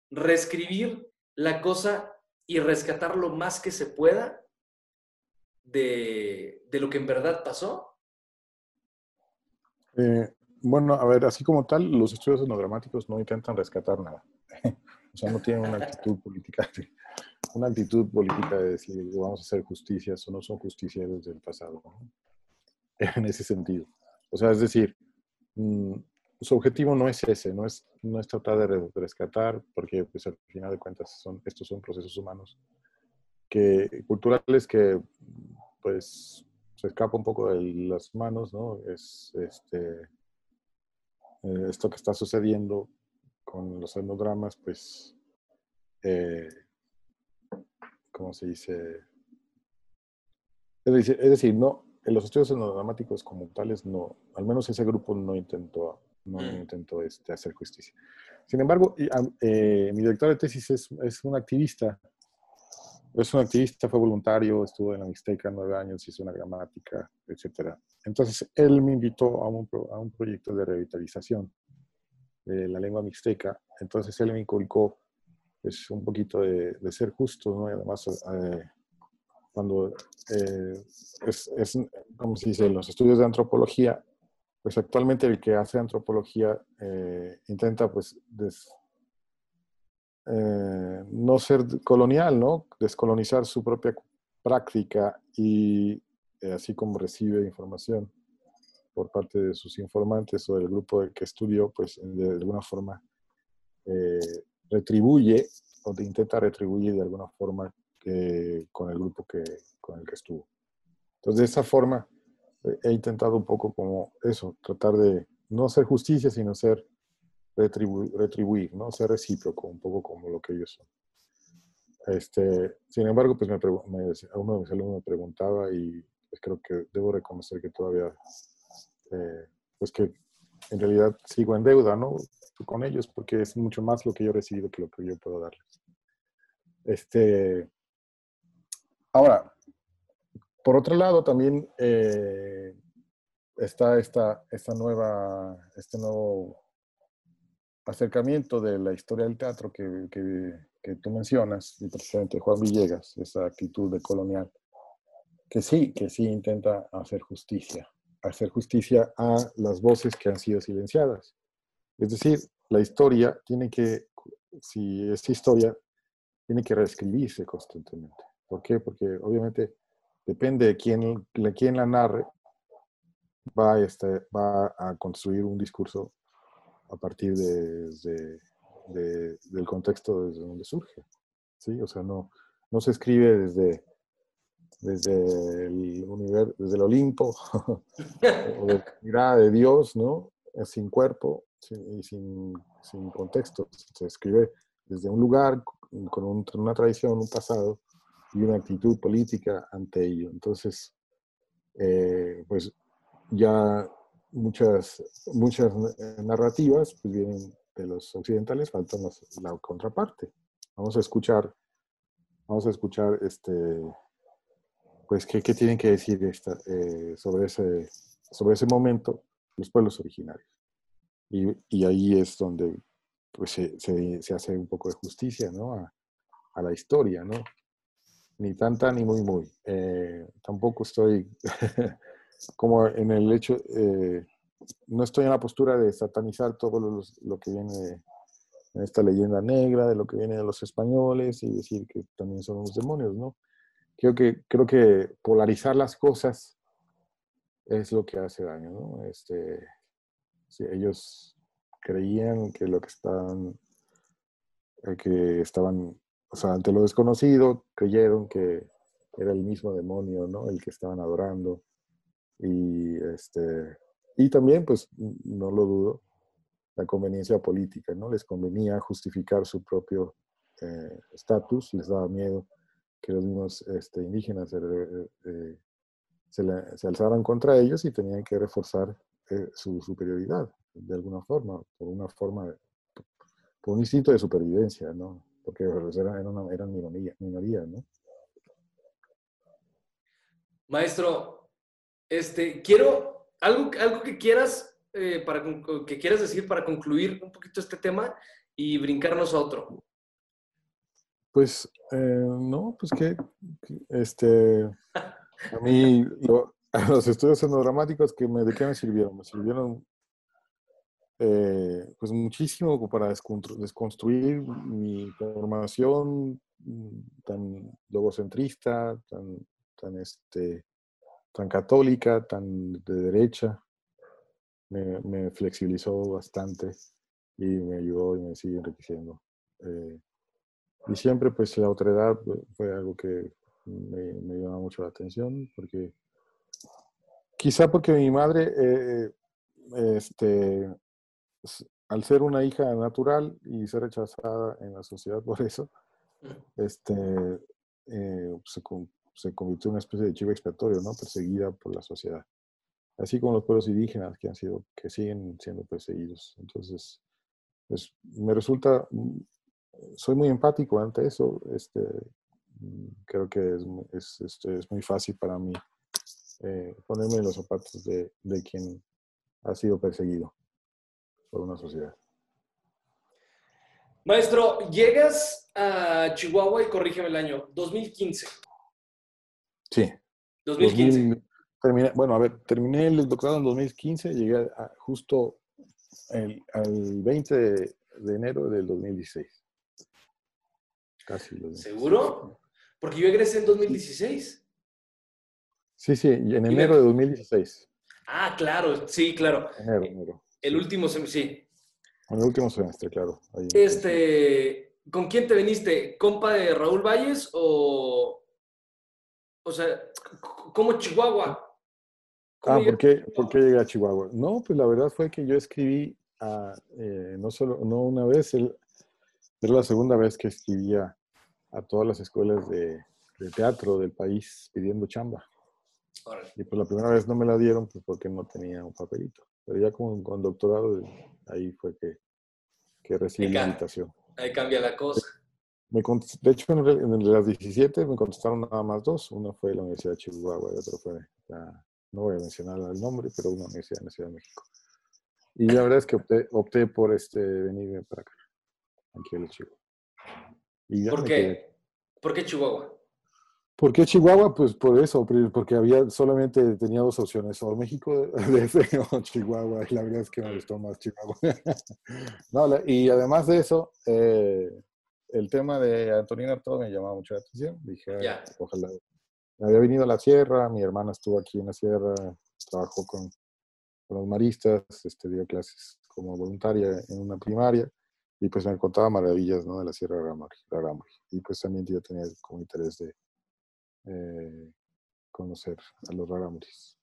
reescribir la cosa y rescatar lo más que se pueda de, de lo que en verdad pasó. Eh, bueno, a ver, así como tal, los estudios etnodramáticos no intentan rescatar nada. o sea, no tienen una actitud política, de- una actitud política de decir vamos a hacer justicias o no son justicieros del pasado. ¿no? En ese sentido. O sea, es decir, mm, su objetivo no es ese, no es, no es tratar de re- rescatar, porque pues, al final de cuentas son, estos son procesos humanos que, culturales que pues se escapa un poco de las manos, ¿no? Es este, eh, esto que está sucediendo con los etnodramas, pues, eh, ¿cómo se dice? Es decir, es decir, no, en los estudios etnodramáticos como tales, no, al menos ese grupo no intentó, no Mm. intentó este, hacer justicia. Sin embargo, eh, mi director de tesis es, es un activista, es un activista, fue voluntario, estuvo en la Mixteca nueve años, hizo una gramática, etc. Entonces, él me invitó a un, pro- a un proyecto de revitalización de la lengua mixteca. Entonces, él me inculcó pues, un poquito de, de ser justo, ¿no? Y además, eh, cuando eh, es, es, como se dice, en los estudios de antropología, pues actualmente el que hace antropología eh, intenta pues des- eh, no ser colonial, ¿no? Descolonizar su propia práctica y eh, así como recibe información por parte de sus informantes o del grupo del que estudió, pues de alguna forma eh, retribuye o te intenta retribuir de alguna forma que- con el grupo que, con el que estuvo. Entonces, de esa forma he intentado un poco como eso, tratar de no hacer justicia, sino ser retribu- retribuir, ¿no? Ser recíproco, un poco como lo que ellos son. Este, sin embargo, pues me, me decía- uno de mis alumnos me preguntaba y pues creo que debo reconocer que todavía, eh, pues que en realidad sigo en deuda, ¿no? Con ellos, porque es mucho más lo que yo he recibido que lo que yo puedo darles. Este, ahora, por otro lado, también eh, está esta, esta nueva, este nuevo acercamiento de la historia del teatro que, que, que tú mencionas, y precisamente Juan Villegas, esa actitud de colonial, que sí, que sí intenta hacer justicia, hacer justicia a las voces que han sido silenciadas. Es decir, la historia tiene que, si esta historia tiene que reescribirse constantemente. ¿Por qué? Porque obviamente depende de quién, de quién la narre, va, este, a construir un discurso a partir de, de- de- del contexto desde donde surge. ¿sí? O sea, no, no se escribe desde, desde, el universo, desde el Olimpo o de Dios, ¿no? Sin cuerpo y sin, sin contexto. Se escribe desde un lugar con un- una tradición, un pasado y una actitud política ante ello. Entonces, eh, pues ya muchas, muchas eh, narrativas pues vienen de los occidentales, falta la contraparte. Vamos a escuchar, vamos a escuchar este, pues qué, qué tienen que decir esta, eh, sobre, ese, sobre ese momento los pueblos originarios. Y, y ahí es donde pues, se, se- se hace un poco de justicia ¿no? a, a la historia, ¿no? Ni tanta ni muy muy. Eh, tampoco estoy como en el hecho, eh, no estoy en la postura de satanizar todo lo, lo que viene de esta leyenda negra, de lo que viene de los españoles y decir que también son unos demonios, ¿no? Creo que, creo que polarizar las cosas es lo que hace daño, ¿no? Este, si ellos creían que lo que estaban, que estaban, o sea, ante lo desconocido, creyeron que era el mismo demonio, ¿no? El que estaban adorando. Y, este, y también, pues, no lo dudo, la conveniencia política, ¿no? Les convenía justificar su propio eh, estatus, les daba miedo que los mismos este, indígenas se, re- eh, se, se alzaran contra ellos y tenían que reforzar eh, su superioridad de alguna forma, por una forma, por un instinto de supervivencia, ¿no? Porque eran, eran, una- eran minoría, minoría, ¿no? Maestro, Este, quiero, algo, algo que quieras, eh, para, que quieras decir para concluir un poquito este tema y brincarnos a otro. Pues, eh, no, pues que, que, este, a mí lo- los estudios etnodramáticos que me, ¿de qué me sirvieron? Me sirvieron eh, pues muchísimo para desconstruir mi formación mm, tan logocentrista, tan, tan, este, tan católica, tan de derecha. Me, flexibilizó bastante y me ayudó y me sigue enriqueciendo. Eh, y siempre, pues, la otredad fue- algo que me, me mucho la atención, porque quizá porque mi madre, eh, este, s- al ser una hija natural y ser rechazada en la sociedad por eso, este, eh, se, se convirtió en una especie de chivo expiatorio, ¿no? Perseguida por la sociedad. Así como los pueblos indígenas que han sido, que siguen siendo perseguidos. Entonces, pues, me resulta, mm, soy muy empático ante eso. Este, mm, creo que es, es, este, es muy fácil para mí eh, ponerme en los zapatos de, de quien ha sido perseguido por una sociedad. Maestro, llegas a Chihuahua y corrígeme el año, 2015. Sí. 2015. 2000 terminé- bueno, a ver, terminé el doctorado en 2015, llegué a- justo el- al 20 de, de enero del 2016. Casi. los 20. ¿Seguro? Porque yo egresé en 2016. Sí, sí, en enero de 2016. Ah, claro, sí, claro. Enero, enero. El último, sem- sí. En el último semestre, claro. ahí. Este, ¿con quién te viniste? ¿Compa de Raúl Valles o, o sea, c- cómo Chihuahua? ¿Cómo Ah, ¿por qué, por qué llegué a Chihuahua? No, pues la verdad fue que yo escribí, a, eh, no solo, no una vez, el- era la segunda vez que escribía a todas las escuelas de, de teatro del país pidiendo chamba. Órale. Y pues la primera vez no me la dieron pues porque no tenía un papelito. Pero ya con, con doctorado, ahí fue que, que recibí la invitación. Ahí cambia la cosa. Me de hecho, en, en las 17 me contestaron nada más dos. Una fue la Universidad de Chihuahua y otra fue la, no voy a mencionar el nombre, pero una universidad en la Ciudad de México. Y la verdad es que opté, opté por este, venirme para acá, aquí a Chihuahua. Y ¿Por qué? ¿Por qué Chihuahua? ¿Por qué Chihuahua? Pues por eso, porque había solamente tenía dos opciones, o México DF o Chihuahua, y la verdad es que me gustó más Chihuahua. no, y además de eso, eh, el tema de Antonina Artaud me llamaba mucho la atención. Dije, "Ay, Ya. ojalá. Había venido a la sierra, mi hermana estuvo aquí en la sierra, trabajó con, con los maristas, este, dio clases como voluntaria en una primaria, y pues me contaba maravillas ¿no? de la Sierra de Rarámuri. Y pues también yo tenía como interés de eh, conocer a los rarámuris.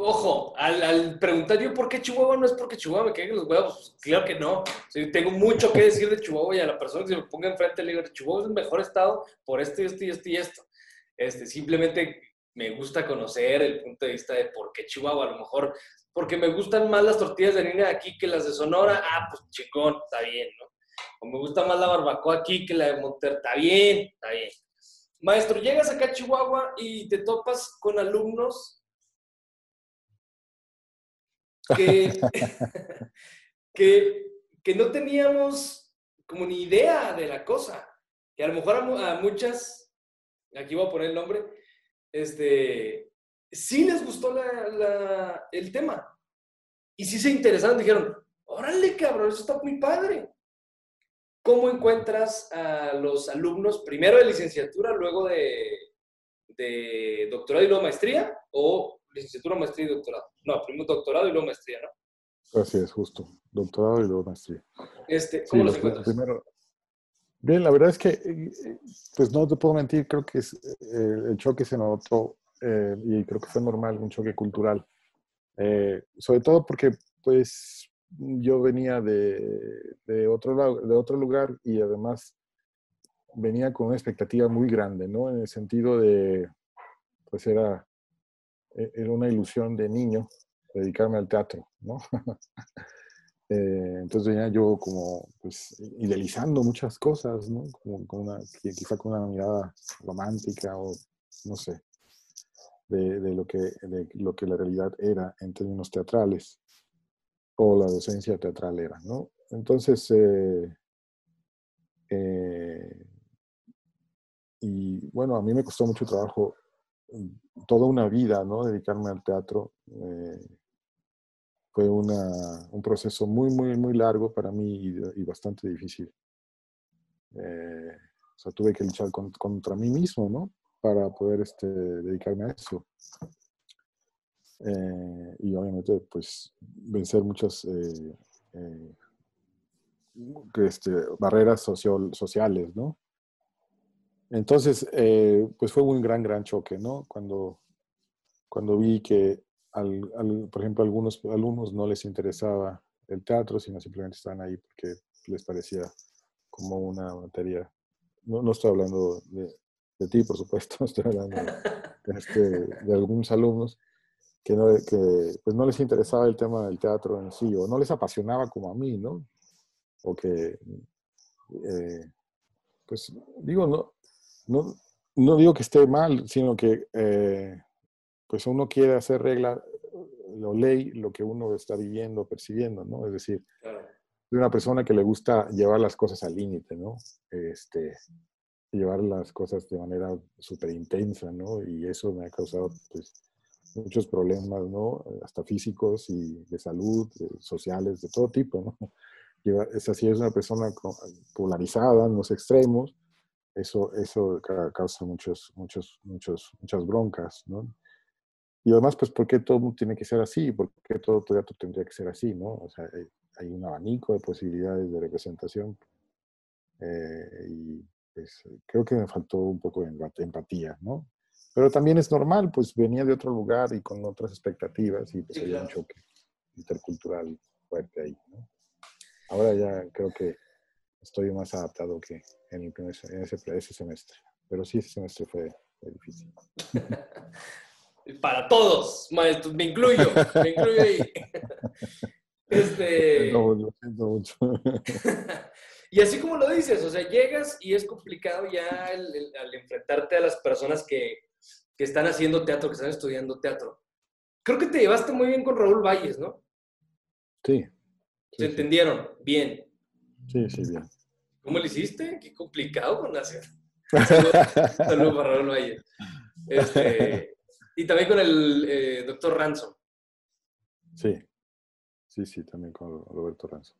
Ojo, al, preguntar yo por qué Chihuahua no es porque Chihuahua me caigan los huevos. Pues, claro que no. Tengo mucho que decir de Chihuahua y a la persona que se me ponga enfrente le digo, Chihuahua es el mejor estado por esto y esto y esto y esto. Este, simplemente me gusta conocer el punto de vista de por qué Chihuahua. A lo mejor porque me gustan más las tortillas de harina de aquí que las de Sonora. Ah, pues chingón, está bien, ¿no? O me gusta más la barbacoa aquí que la de Monterrey. Está bien, está bien. Maestro, llegas acá a Chihuahua y te topas con alumnos que, que, que no teníamos como ni idea de la cosa. Que a lo mejor a, mu- a muchas, aquí voy a poner el nombre, este, sí les gustó la- la- el tema. Y sí se interesaron, dijeron, órale cabrón, eso está muy padre. ¿Cómo encuentras a los alumnos, primero de licenciatura, luego de, de doctorado y luego maestría? ¿O licenciatura, maestría y doctorado? No, primero doctorado y luego maestría, ¿no? Así es, justo. Doctorado y luego maestría. Este, Sí, ¿Cómo los los encuentras? primero. Bien, la verdad es que, eh, pues no te puedo mentir, creo que es, eh, el choque se notó eh, y creo que fue normal, un choque cultural. Eh, sobre todo porque, pues, yo venía de, de, otro, lado- de otro lugar y además venía con una expectativa muy grande, ¿no? En el sentido de, pues era, e- era una ilusión de niño dedicarme al teatro, ¿no? Eh, entonces venía yo como pues, idealizando muchas cosas, ¿no? Como, con una, qui- quizá con una mirada romántica o no sé. de, de lo, que, de lo que la realidad era en términos teatrales o la docencia teatral era, ¿no? Entonces, eh, eh, y bueno, a mí me costó mucho trabajo, mm, toda una vida, ¿no? Dedicarme al teatro. eh, fue una, un proceso muy, muy, muy largo para mí y, bastante difícil. O sea, tuve que luchar con- contra mí mismo, ¿no? Para poder este, dedicarme a eso. Eh, y obviamente, pues, vencer muchas eh, eh, que, este, barreras socio- sociales, ¿no? Entonces, eh, pues fue un gran, gran choque, ¿no? Cuando, cuando vi que, al- por ejemplo, a algunos alumnos no les interesaba el teatro, sino simplemente estaban ahí porque les parecía como una materia. No, no estoy hablando de, de ti, por supuesto, estoy hablando de, este, de algunos alumnos que, no, que pues no les interesaba el tema del teatro en sí, o no les apasionaba como a mí, ¿no? O que, eh, pues digo, no, no, no digo que esté mal, sino que eh, pues uno quiere hacer regla o ley lo que uno está viviendo, percibiendo, ¿no? Es decir, de una persona que le gusta llevar las cosas al límite, ¿no? Este, llevar las cosas de manera súper intensa, ¿no? Y eso me ha causado, pues, muchos problemas, ¿no? Hasta físicos y de salud, eh, sociales, de todo tipo, ¿no? Lleva- Es así, es una persona polarizada en los extremos, eso, eso ca- causa muchos, muchos, muchos, muchas broncas, ¿no? Y además, pues, ¿por qué todo tiene que ser así? ¿Por qué todo teatro tendría que ser así, no? O sea, hay, hay un abanico de posibilidades de representación eh, y pues, creo que me faltó un poco de empat- empatía, ¿no? Pero también es normal, pues venía de otro lugar y con otras expectativas y pues Sí, había un choque intercultural fuerte ahí, ¿no? Ahora ya creo que estoy más adaptado que en, el primer, en ese, ese semestre. Pero sí, ese semestre fue, fue difícil. Para todos, maestros, me incluyo, me incluyo ahí. Este, No, lo siento mucho. y así como lo dices, o sea, llegas y es complicado ya el- el- al enfrentarte a las personas que, que están haciendo teatro, que están estudiando teatro. Creo que te llevaste muy bien con Raúl Valles, ¿no? Sí. Se Sí, sí, entendieron bien. sí, sí, bien. ¿Cómo le hiciste? Qué complicado con hacer. Saludos para Raúl Valles. Este, y también con el eh, doctor Ransom. Sí, sí, sí, también con Roberto Ranzo.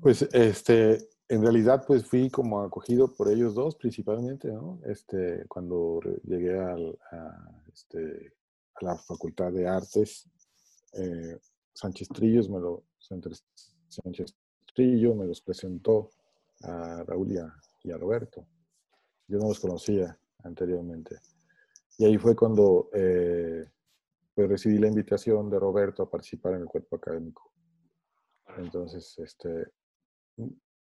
Pues, este, en realidad, pues fui como acogido por ellos dos principalmente, ¿no? Este, cuando llegué al- a, este, a la Facultad de Artes, eh, Sánchez Trillos me lo, Sánchez Sánchez Trillo me los presentó a Raúl y a, y a Roberto. Yo no los conocía anteriormente. Y ahí fue cuando eh, pues recibí la invitación de Roberto a participar en el cuerpo académico. Entonces, este,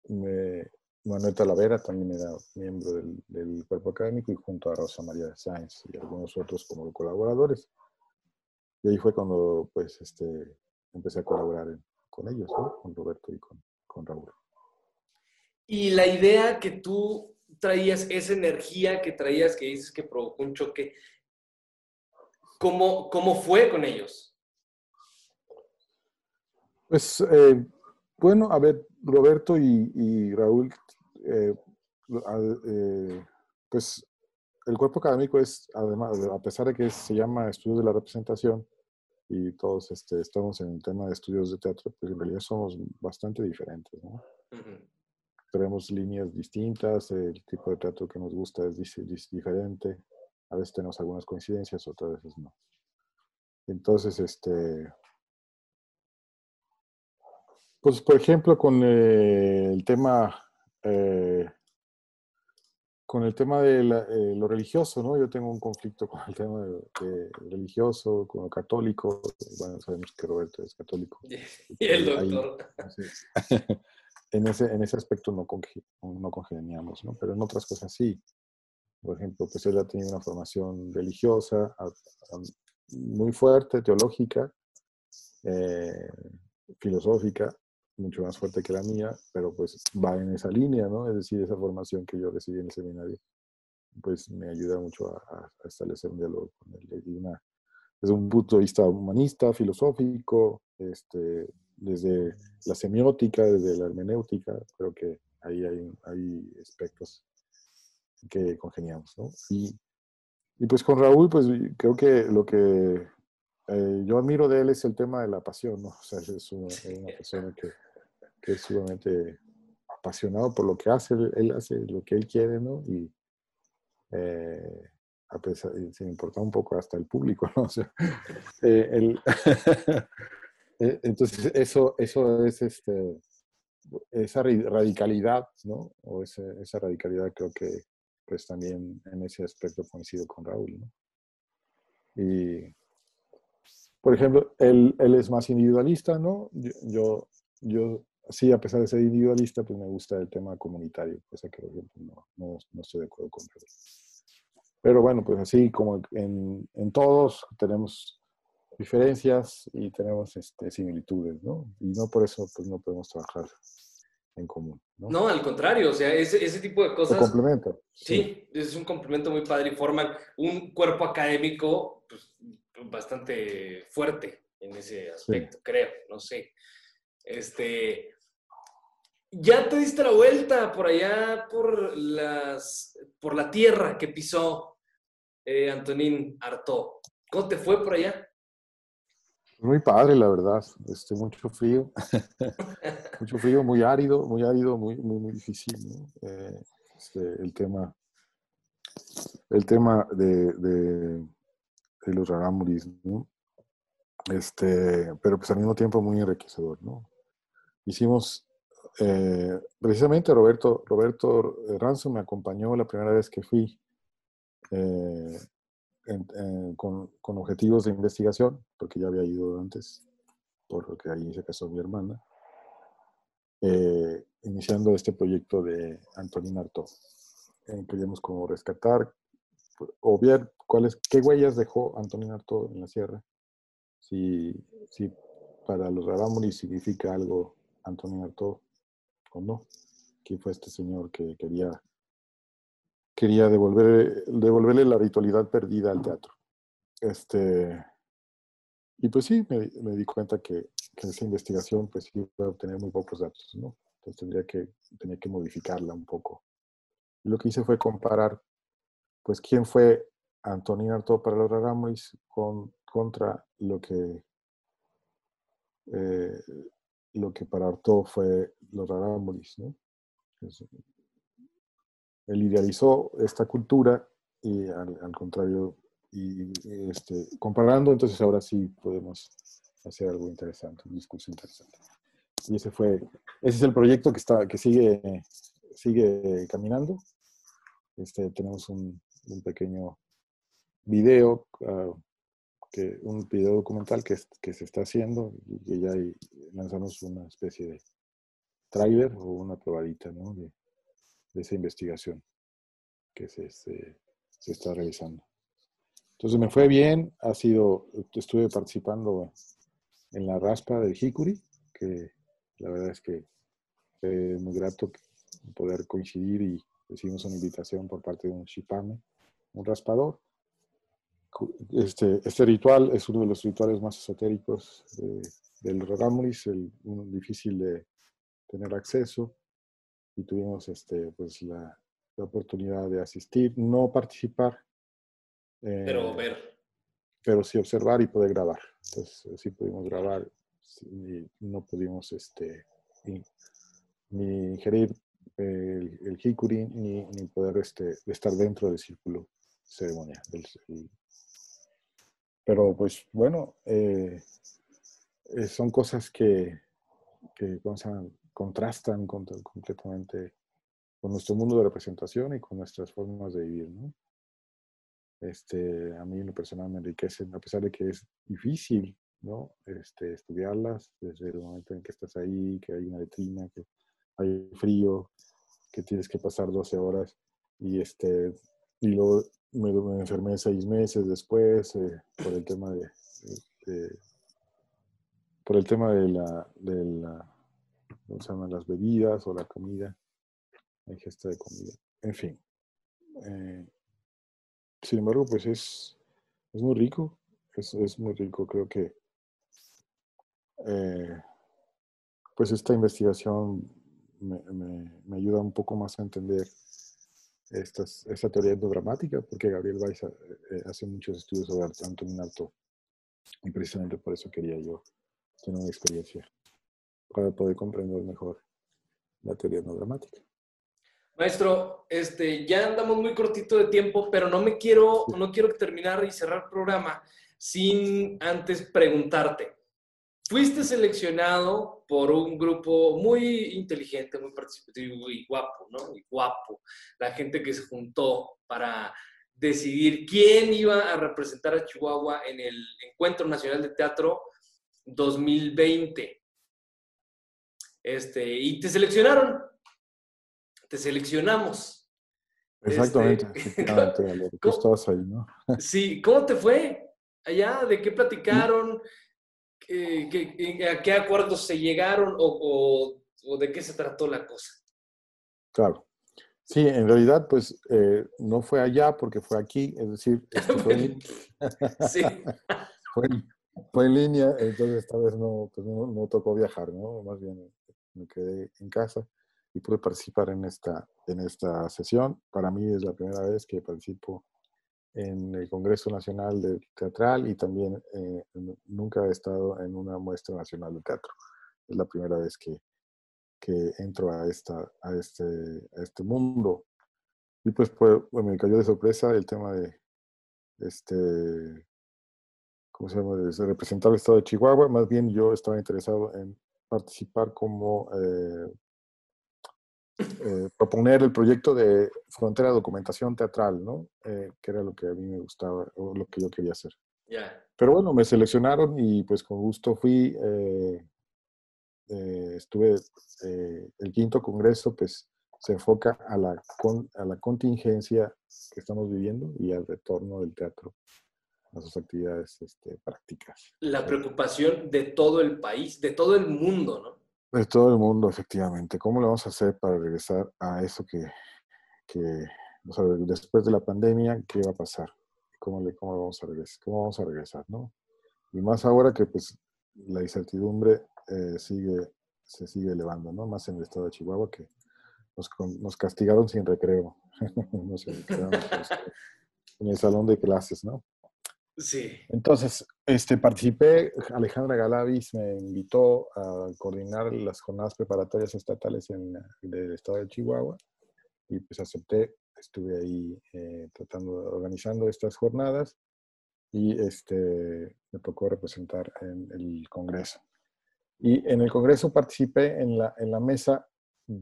me, Manuel Talavera también era miembro del, del cuerpo académico y junto a Rosa María Sáenz y algunos otros como colaboradores. Y ahí fue cuando, pues, este, empecé a colaborar en- con ellos, ¿no? Con Roberto y con, con Raúl. Y la idea que tú traías, esa energía que traías, que dices que provocó un choque, ¿cómo, cómo fue con ellos? Pues, eh, bueno, a ver, Roberto y, y Raúl, eh, eh, pues el cuerpo académico es, además, a pesar de que se llama Estudios de la Representación y todos este, estamos en el tema de estudios de teatro, pues en realidad somos bastante diferentes, ¿no? Ujú. Tenemos líneas distintas, el tipo de teatro que nos gusta es dis- diferente, a veces tenemos algunas coincidencias, otras veces no. Entonces, este, pues por ejemplo, con eh, el tema, eh, con el tema de la- eh, lo religioso, ¿no? Yo tengo un conflicto con el tema de, de religioso, con lo católico. Bueno, sabemos que Roberto es católico. Y el Ahí- doctor. En, ese, en ese aspecto no, no congeniamos, ¿no? Pero en otras cosas sí. Por ejemplo, pues él ha tenido una formación religiosa a- a- muy fuerte, teológica, filosófica, mucho más fuerte que la mía, pero pues va en esa línea, ¿no? Es decir, esa formación que yo recibí en el seminario pues me ayuda mucho a, a- establecer un diálogo con él. Y una, desde un punto de vista humanista, filosófico, este, desde la semiótica, desde la hermenéutica, creo que ahí hay, hay aspectos que congeniamos, ¿no? Y, y pues con Raúl, pues creo que lo que eh, yo admiro de él es el tema de la pasión, ¿no? O sea, es una, es una persona que, que es sumamente apasionado por lo que hace, él, hace lo que él quiere, ¿no? Y eh, a pesar, sin importar un poco hasta el público, ¿no? O sea, eh, eh, entonces eso, eso es este, esa radicalidad, ¿no? O ese- esa radicalidad creo que pues también en ese aspecto coincido con Raúl, ¿no? Y, por ejemplo, él, él es más individualista, ¿no? Yo, yo, yo, sí, a pesar de ser individualista, pues me gusta el tema comunitario, cosa que, por ejemplo, no, no, no estoy de acuerdo con Raúl. Pero bueno, pues así como en, en todos tenemos diferencias y tenemos este, similitudes, ¿no? Y no por eso pues no podemos trabajar en común, ¿no? No, al contrario, o sea, ese, ese tipo de cosas. complementan. Sí, es un complemento muy padre y forman un cuerpo académico pues, bastante fuerte en ese aspecto, creo, no sé. Este, ya te diste la vuelta por allá por las por la tierra que pisó eh, Antonín Artaud. ¿Cómo te fue por allá? Muy padre, la verdad. Este, mucho frío. mucho frío, muy árido, muy árido, muy, muy, muy difícil, ¿no? Eh, este, el tema, el tema de, de, de los rarámuris, ¿no? Este, pero pues al mismo tiempo muy enriquecedor, ¿no? Hicimos, eh, precisamente Roberto, Roberto Ranzo me acompañó la primera vez que fui eh, en- en- con, con objetivos de investigación, porque ya había ido antes, porque ahí se casó mi hermana, eh, iniciando este proyecto de Antonín Artaud. Eh, queríamos como rescatar o cuáles, qué huellas dejó Antonín Artaud en la sierra, si, si para los rarámuris significa algo Antonín Artaud o no. ¿Quién fue este señor que quería quería devolver, devolverle la ritualidad perdida al teatro. Este, y pues sí, me, me di cuenta que, que esa investigación pues iba a obtener muy pocos datos, ¿no? Entonces tendría que, tenía que modificarla un poco. Y lo que hice fue comparar, pues, quién fue Antonín Artaud para Rarámuris con, contra lo que, eh, lo que para Artaud fue los Rarámuris, ¿no? Él idealizó esta cultura y al, contrario, y, este, comparando, entonces ahora sí podemos hacer algo interesante, un discurso interesante. Y ese fue, ese es el proyecto que está, que sigue, sigue caminando. Este, tenemos un, un pequeño video, ah, que, un video documental que, es- que se está haciendo y ya lanzamos una especie de tráiler o una probadita, ¿no? de, de esa investigación que se, se, se está realizando. Entonces me fue bien, ha sido, estuve participando en la raspa del Hikuri, que la verdad es que fue muy grato poder coincidir y recibimos una invitación por parte de un shipame, un raspador. Este, este ritual es uno de los rituales más esotéricos de- del Ragamuris, el, uno difícil de tener acceso y tuvimos este, pues, la, la oportunidad de asistir, no participar, eh, Pero ver. pero sí observar y poder grabar. Entonces sí pudimos grabar y no pudimos este, ni, ni ingerir el, el hikuri ni, ni poder este, estar dentro del círculo ceremonial. del- el- pero pues bueno, eh, eh, son cosas que, que contrastan contra- completamente con nuestro mundo de representación y con nuestras formas de vivir, ¿no? Este, a mí en lo personal me enriquecen, a pesar de que es difícil, ¿no? Este, estudiarlas desde el momento en que estás ahí, que hay una letrina, que hay frío, que tienes que pasar 12 horas y este, y luego me, enfermé seis meses después eh, por el tema de, de- por el tema de la, de la, ¿cómo se llaman? Las bebidas o la comida, la ingesta de comida, en fin. eh, sin embargo, pues es, es muy rico, es, es muy rico. Creo que eh, pues esta investigación me, me- me ayuda un poco más a entender estas, esta teoría endodramática, porque Gabriel Weiss eh, eh, hace muchos estudios sobre arte- Antonin Artaud, y precisamente por eso quería yo tener una experiencia para poder comprender mejor la teoría endodramática. Maestro, este, ya andamos muy cortito de tiempo, pero no me quiero, no quiero terminar y cerrar el programa sin antes preguntarte. Fuiste seleccionado por un grupo muy inteligente, muy participativo y guapo, ¿no? Y guapo. La gente que se juntó para decidir quién iba a representar a Chihuahua en el Encuentro Nacional de Teatro 2020. Este, y te seleccionaron. Te seleccionamos. Exactamente, Este, tú ¿cómo- ahí, ¿no? Sí, ¿cómo te fue allá? ¿De qué platicaron? ¿Qué, qué- a qué acuerdos se llegaron? ¿O, o- o de qué se trató la cosa? Claro. Sí, en realidad, pues eh, no fue allá porque fue aquí, es decir, este, fue, en, Sí, fue fue en línea, entonces esta vez no, pues no, no tocó viajar, ¿no? Más bien me quedé en casa y pude participar en esta, en esta sesión. Para mí es la primera vez que participo en el Congreso Nacional de Teatral y también eh, nunca he estado en una muestra nacional de teatro. Es la primera vez que, que entro a, esta, a, este, a este mundo. Y pues, pues bueno, me cayó de sorpresa el tema de, este, ¿cómo se llama?, de representar el estado de Chihuahua. Más bien yo estaba interesado en participar como eh, eh, proponer el proyecto de Frontera Documentación Teatral, ¿no? Eh, que era lo que a mí me gustaba o lo que yo quería hacer. ya. Pero bueno, me seleccionaron y pues con gusto fui. eh, eh, estuve, eh, el quinto congreso pues se enfoca a la, con- a la contingencia que estamos viviendo y al retorno del teatro a sus actividades este, prácticas. La preocupación de todo el país, de todo el mundo, ¿no? De todo el mundo, efectivamente. ¿Cómo le vamos a hacer para regresar a eso que, que después de la pandemia, qué va a pasar? ¿Cómo, le, cómo vamos a regresar? ¿Cómo vamos a regresar, no? Y más ahora que pues la incertidumbre eh, sigue, se sigue elevando, ¿no? Más en el estado de Chihuahua que nos, nos castigaron sin recreo. este, en el salón de clases, ¿no? Sí. Entonces, este, participé, Alejandra Galavis me invitó a coordinar las jornadas preparatorias estatales en del estado de Chihuahua y pues acepté, estuve ahí eh, tratando, organizando estas jornadas y este, me tocó representar en el Congreso. Y en el Congreso participé en la, en la mesa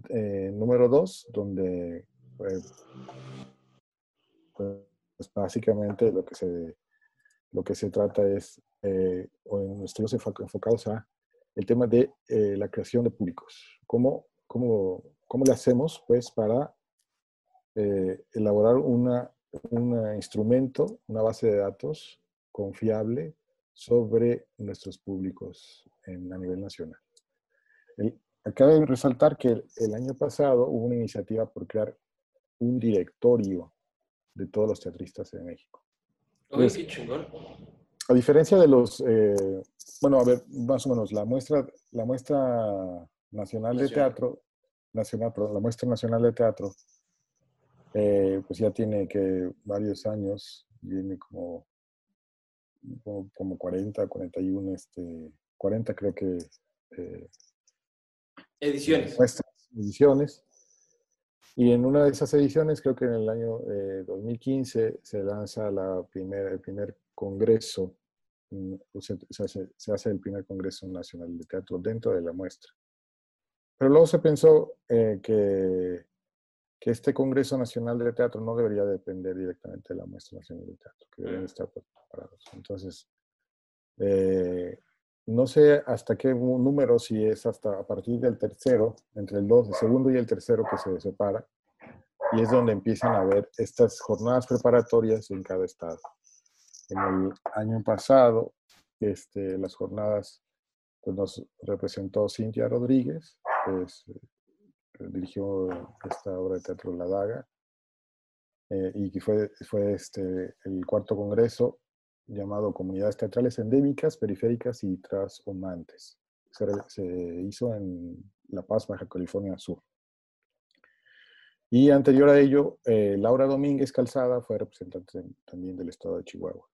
eh, número 2, donde eh, básicamente lo que se lo que se trata es, eh, o en estudios enfo- enfocados a el tema de eh, la creación de públicos. ¿Cómo, cómo, cómo le hacemos, pues, para eh, elaborar un instrumento, una base de datos confiable sobre nuestros públicos en, a nivel nacional? El, Cabe resaltar que el, el año pasado hubo una iniciativa por crear un directorio de todos los teatristas en México. Oye, qué chingón. A diferencia de los, eh, bueno, a ver, más o menos, la muestra, la muestra nacional de teatro, nacional, perdón, la muestra nacional de teatro, eh, pues ya tiene que varios años, viene como, como, como 40, 41, este, 40 creo que eh, Ediciones. muestras, ediciones. Y en una de esas ediciones, creo que en el año eh, 2015, se lanza la primer, el primer congreso, mm, se, se hace, se hace el primer Congreso Nacional de Teatro dentro de la muestra. Pero luego se pensó eh, que, que este Congreso Nacional de Teatro no debería depender directamente de la muestra nacional de teatro, que deberían estar preparados. Entonces, eh, no sé hasta qué número, si es hasta a partir del tercero, entre el, dos, el segundo y el tercero que se separa, y es donde empiezan a haber estas jornadas preparatorias en cada estado. En el año pasado, este, las jornadas pues, nos representó Cintia Rodríguez, que es, eh, dirigió esta obra de teatro La Daga. eh, y que fue, fue este, el cuarto congreso llamado Comunidades Teatrales Endémicas, Periféricas y Transhumantes. Se, se hizo en La Paz, Baja California Sur. Y anterior a ello, eh, Laura Domínguez Calzada fue representante también del estado de Chihuahua.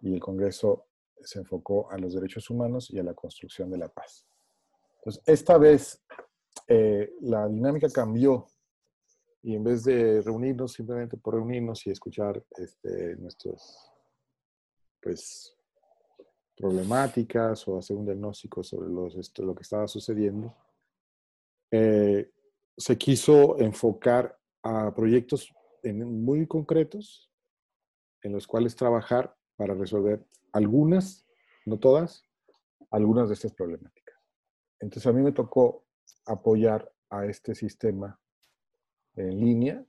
Y el Congreso se enfocó a los derechos humanos y a la construcción de la paz. Entonces, esta vez eh, la dinámica cambió y en vez de reunirnos simplemente por reunirnos y escuchar este, nuestros pues, problemáticas o hacer un diagnóstico sobre los, esto, lo que estaba sucediendo, eh, se quiso enfocar a proyectos en- muy concretos en los cuales trabajar para resolver algunas, no todas, algunas de estas problemáticas. Entonces a mí me tocó apoyar a este sistema en línea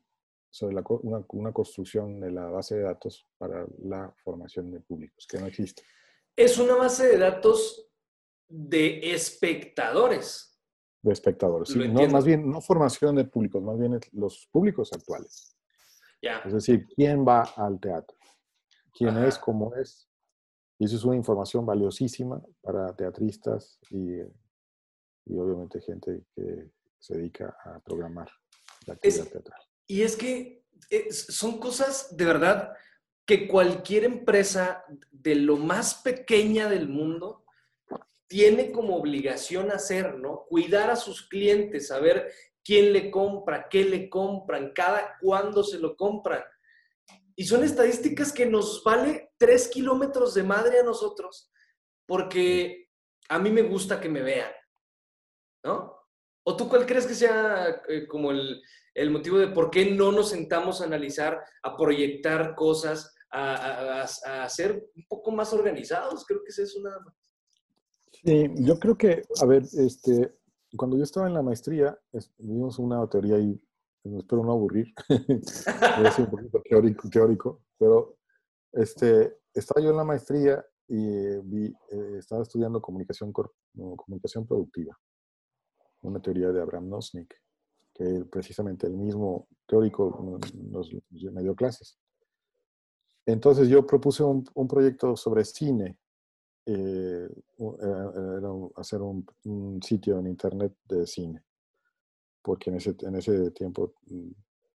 sobre la una, una construcción de la base de datos para la formación de públicos, que no existe. Es una base de datos de espectadores. de espectadores. Sí, no, más bien, no formación de públicos, más bien los públicos actuales. Ya. Es decir, quién va al teatro, quién Ajá. es, cómo es. Y eso es una información valiosísima para teatristas y, y obviamente gente que se dedica a programar la actividad Es- teatral. Y es que eh, son cosas de verdad que cualquier empresa de lo más pequeña del mundo tiene como obligación hacer, ¿no? Cuidar a sus clientes, saber quién le compra, qué le compran, cada cuándo se lo compran. Y son estadísticas que nos vale tres kilómetros de madre a nosotros, porque a mí me gusta que me vean, ¿no? ¿O tú cuál crees que sea eh, como el, motivo de por qué no nos sentamos a analizar, a proyectar cosas, a, ser un poco más organizados? Creo que es eso yo creo que, a ver, este, cuando yo estaba en la maestría, es- vimos una teoría y espero no aburrir, ser un poquito teórico, teórico pero este, estaba yo en la maestría y eh, vi, eh, estaba estudiando comunicación, comunicación productiva, una teoría de Abraham Nosnik, que precisamente el mismo teórico nos, nos- me dio clases. Entonces yo propuse un, un proyecto sobre cine, eh, u- era- era hacer un, un sitio en internet de cine, porque en ese, en ese tiempo mm,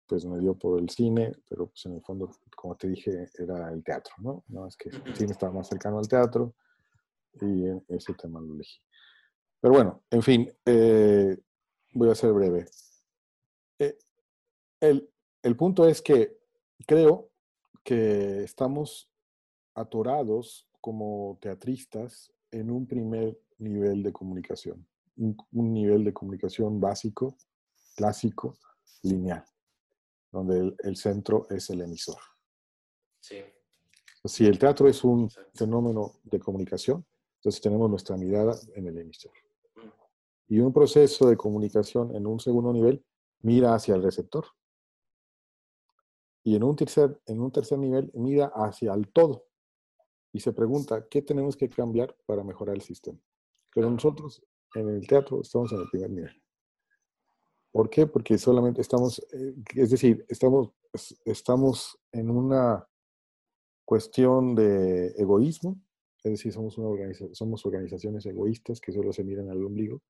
pues me dio por el cine, pero pues en el fondo, como te dije, era el teatro, ¿no? No es que el cine estaba más cercano al teatro y eh, ese tema lo elegí. Pero bueno, en fin, eh, voy a ser breve. Eh, el, el punto es que creo que estamos atorados como teatristas en un primer nivel de comunicación, un, un nivel de comunicación básico, clásico, lineal, donde el, el centro es el emisor. Sí. Si el teatro es un fenómeno de comunicación, entonces tenemos nuestra mirada en el emisor. Y un proceso de comunicación en un segundo nivel mira hacia el receptor. Y en un tercer, en un tercer nivel mira hacia el todo. Y se pregunta, ¿qué tenemos que cambiar para mejorar el sistema? Pero nosotros en el teatro estamos en el primer nivel. ¿Por qué? Porque solamente estamos, eh, es decir, estamos, es- estamos en una cuestión de egoísmo, es decir, somos, una organiza- somos organizaciones egoístas que solo se miran al ombligo,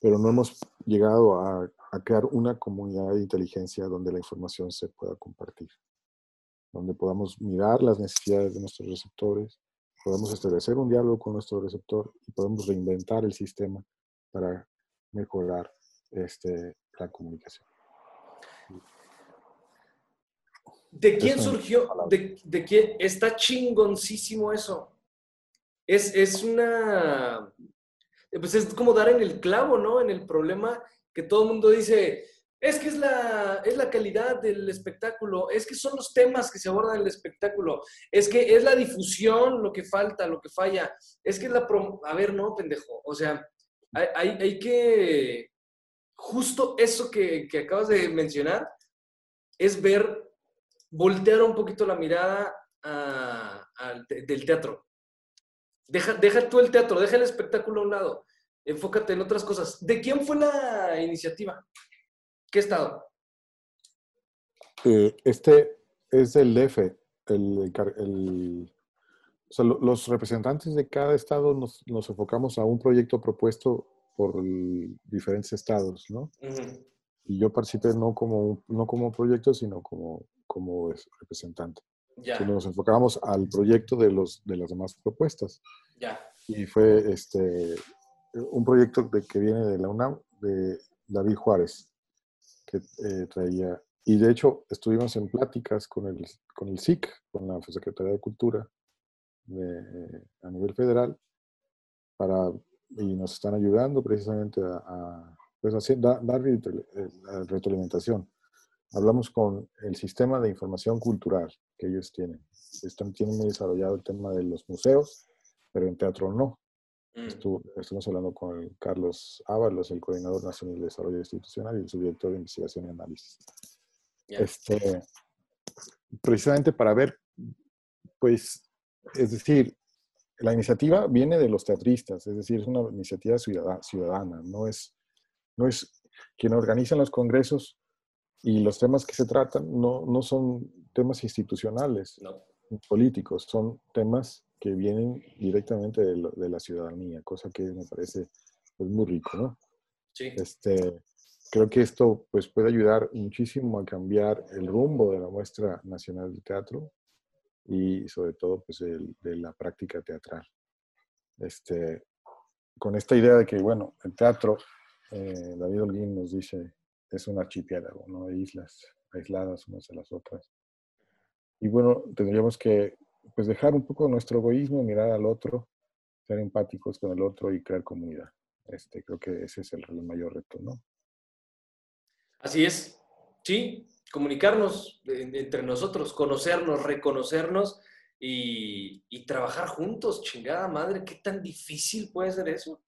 pero no hemos llegado a, a crear una comunidad de inteligencia donde la información se pueda compartir, donde podamos mirar las necesidades de nuestros receptores, podamos establecer un diálogo con nuestro receptor y podemos reinventar el sistema para mejorar este, la comunicación. ¿De quién Eso surgió? De, de quién? Está chingoncísimo eso. Es, es una. Pues es como dar en el clavo, ¿no? En el problema que todo el mundo dice. Es que es la, es la calidad del espectáculo, es que son los temas que se abordan en el espectáculo, es que es la difusión lo que falta, lo que falla, es que es la... prom- A ver, no, pendejo, o sea, hay, hay, que... Justo eso que, que acabas de mencionar es ver voltear un poquito la mirada del teatro. Deja, deja tú el teatro, deja el espectáculo a un lado. Enfócate en otras cosas. ¿De quién fue la iniciativa? ¿Qué estado? Eh, este es el DF, el, car- el- o sea, lo- los representantes de cada estado nos, nos enfocamos a un proyecto propuesto por el- diferentes estados, ¿no? Y yo participé no como, no como proyecto, sino como, como es- representante. Ya, Entonces, nos enfocábamos al proyecto de, los, de las demás propuestas. ya. Y fue este, un proyecto de, que viene de la UNAM, de David Juárez, que eh, traía. Y de hecho, estuvimos en pláticas con el, con el SIC, con la Secretaría de Cultura de- a nivel federal, para, y nos están ayudando precisamente a, a, pues, hacer- da- dar retro- la retroalimentación. Hablamos con el sistema de información cultural que ellos tienen. Están, tienen muy desarrollado el tema de los museos, pero en teatro no. Mm. Estu- estuvimos hablando con el Carlos Ábalos, el Coordinador Nacional de Desarrollo Institucional y el subdirector de Investigación y Análisis. Ya. Este, precisamente para ver, pues, es decir, la iniciativa viene de los teatristas, es decir, es una iniciativa ciudada- ciudadana, no es, no es quien organizan los congresos y los temas que se tratan no, no son temas institucionales, No. políticos, son temas que vienen directamente de, lo- de la ciudadanía, cosa que me parece pues, muy rico, ¿no? Sí. Este, creo que esto pues, puede ayudar muchísimo a cambiar el rumbo de la muestra nacional de teatro y sobre todo pues, el- de la práctica teatral. Este, con esta idea de que, bueno, el teatro, eh, David Holguín nos dice, es un archipiélago, ¿no? De islas aisladas unas de las otras. Y bueno, tendríamos que pues, dejar un poco nuestro egoísmo, mirar al otro, ser empáticos con el otro y crear comunidad. Este, creo que ese es el, mayor reto, ¿no? Así es. Sí, comunicarnos en- entre nosotros, conocernos, reconocernos y, trabajar juntos. Chingada madre, ¿qué tan difícil puede ser eso?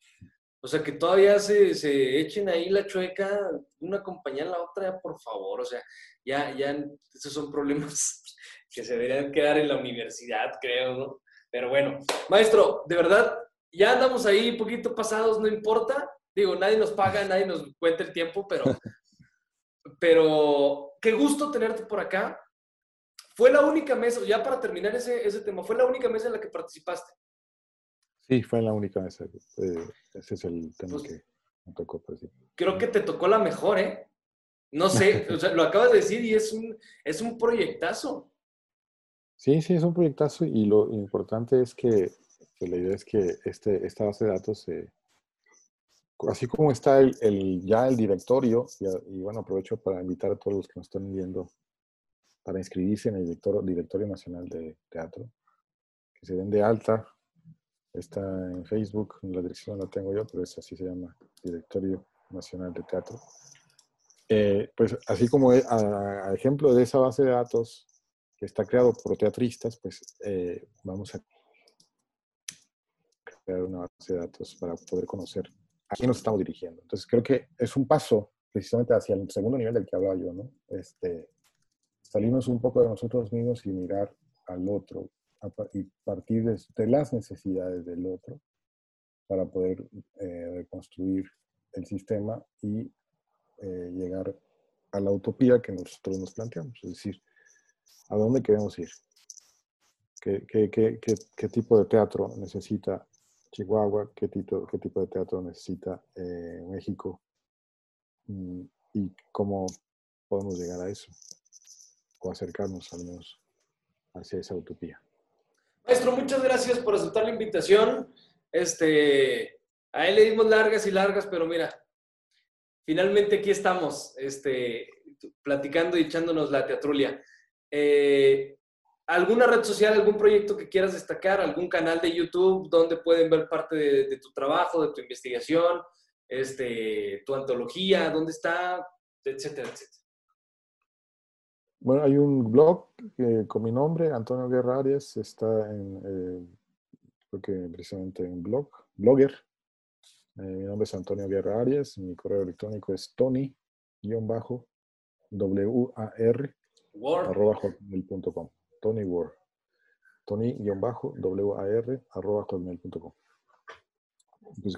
O sea, que todavía se, se echen ahí la chueca, una compañía a la otra, por favor. O sea, ya, ya, esos son problemas que se deberían quedar en la universidad, creo, ¿no? Pero bueno, maestro, de verdad, ya andamos ahí un poquito pasados, no importa. Digo, nadie nos paga, nadie nos cuenta el tiempo, pero, pero qué gusto tenerte por acá. Fue la única mesa, ya para terminar ese, ese tema, fue la única mesa en la que participaste. Sí, fue la única vez. eh, ese es el tema Pues- que me tocó participar. Creo que te tocó la mejor, ¿eh? No sé, o sea, lo acabas de decir y es un, es un proyectazo. Sí, sí, es un proyectazo y lo importante es que, que la idea es que este, esta base de datos, se- así como está el, el- ya el directorio, y, y bueno, aprovecho para invitar a todos los que nos están viendo para inscribirse en el directorio, directorio Nacional de Teatro, que se den de alta. Está en Facebook, la dirección no la tengo yo, pero es así se llama, Directorio Nacional de Teatro. Eh, pues así como e- a, a ejemplo de esa base de datos que está creado por teatristas, pues eh, vamos a crear una base de datos para poder conocer a quién nos estamos dirigiendo. Entonces creo que es un paso precisamente hacia el segundo nivel del que hablaba yo, ¿no? Este, salirnos un poco de nosotros mismos y mirar al otro a y partir de, de las necesidades del otro para poder eh, reconstruir el sistema y eh, llegar a la utopía que nosotros nos planteamos, es decir, ¿a dónde queremos ir? ¿Qué, tipo de teatro necesita Chihuahua? ¿Qué tipo, qué tipo de teatro necesita eh, México? Mm, ¿Y cómo podemos llegar a eso? O acercarnos al menos hacia esa utopía. Maestro, muchas gracias por aceptar la invitación. Este, a él le dimos largas y largas, pero mira, finalmente aquí estamos, este, platicando y echándonos la teatrulia. Eh, ¿Alguna red social, algún proyecto que quieras destacar, algún canal de YouTube donde pueden ver parte de, tu trabajo, de tu investigación, este, tu antología, dónde está, etcétera, etcétera? Bueno, hay un blog eh, con mi nombre, Antonio Guerra Arias, está en, eh, creo que precisamente en blog, blogger. Mi nombre es Antonio Guerra Arias, mi correo electrónico es tony-war Word. arroba hotmail.com. Tony War. Tony-war arroba hotmail.com. Pues,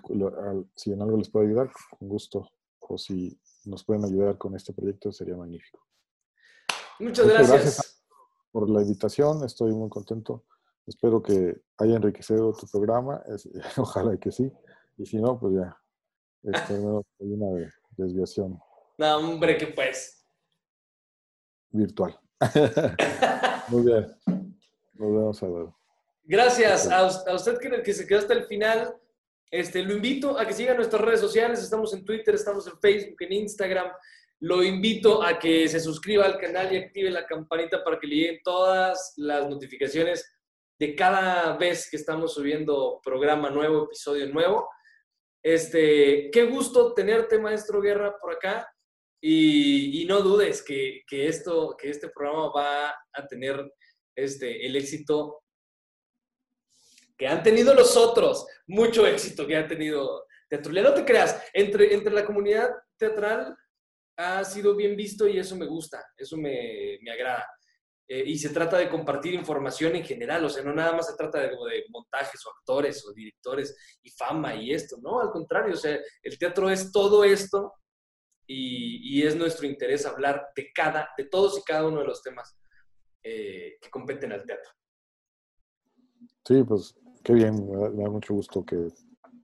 si en algo les puedo ayudar, con gusto. O si nos pueden ayudar con este proyecto, sería magnífico. Muchas gracias. por la invitación, estoy muy contento. Espero que haya enriquecido tu programa, ojalá que sí. Y si no, pues ya, este, hay una desviación. No, hombre, que pues. Virtual. muy bien. Nos vemos a ver. Gracias a, usted que, que, se quedó hasta el final. Este, lo invito a que siga nuestras redes sociales. Estamos en Twitter, estamos en Facebook, en Instagram. Lo invito a que se suscriba al canal y active la campanita para que le lleguen todas las notificaciones de cada vez que estamos subiendo programa nuevo, episodio nuevo. Este, qué gusto tenerte, maestro Guerra, por acá. Y, no dudes que, esto, que este programa va a tener este, el éxito que han tenido los otros, mucho éxito que ha tenido Teatrulia. No te creas, entre, entre la comunidad teatral ha sido bien visto y eso me gusta, eso me, me agrada. Eh, y se trata de compartir información en general, o sea, no nada más se trata de, de, montajes o actores o directores y fama y esto, no, al contrario, o sea, el teatro es todo esto y, y es nuestro interés hablar de cada, de todos y cada uno de los temas eh, que competen al teatro. Sí, pues qué bien, me da, mucho gusto que,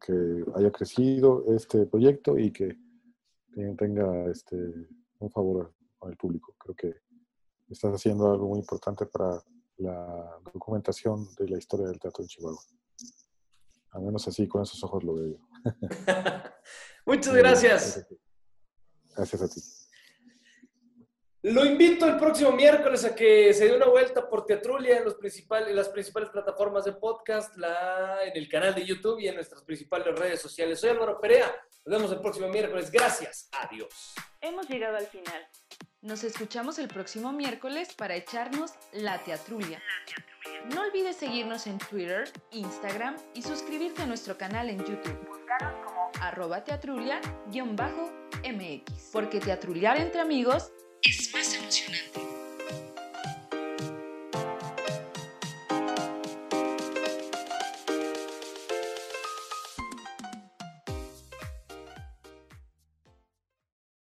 que, haya crecido este proyecto y que, tenga este, un favor al público. Creo que estás haciendo algo muy importante para la documentación de la historia del teatro en Chihuahua. Al menos así, con esos ojos lo veo yo. Muchas gracias. Gracias a ti. Lo invito el próximo miércoles a que se dé una vuelta por Teatrulia en, los principales, las principales plataformas de podcast, la, en el canal de YouTube y en nuestras principales redes sociales. Soy Álvaro Perea. Nos vemos el próximo miércoles. Gracias. Adiós. Hemos llegado al final. Nos escuchamos el próximo miércoles para echarnos la teatrulia. No olvides seguirnos en Twitter, Instagram y suscribirte a nuestro canal en YouTube. Búscanos como arroba teatrulia-mx. Porque teatruliar entre amigos es más emocionante.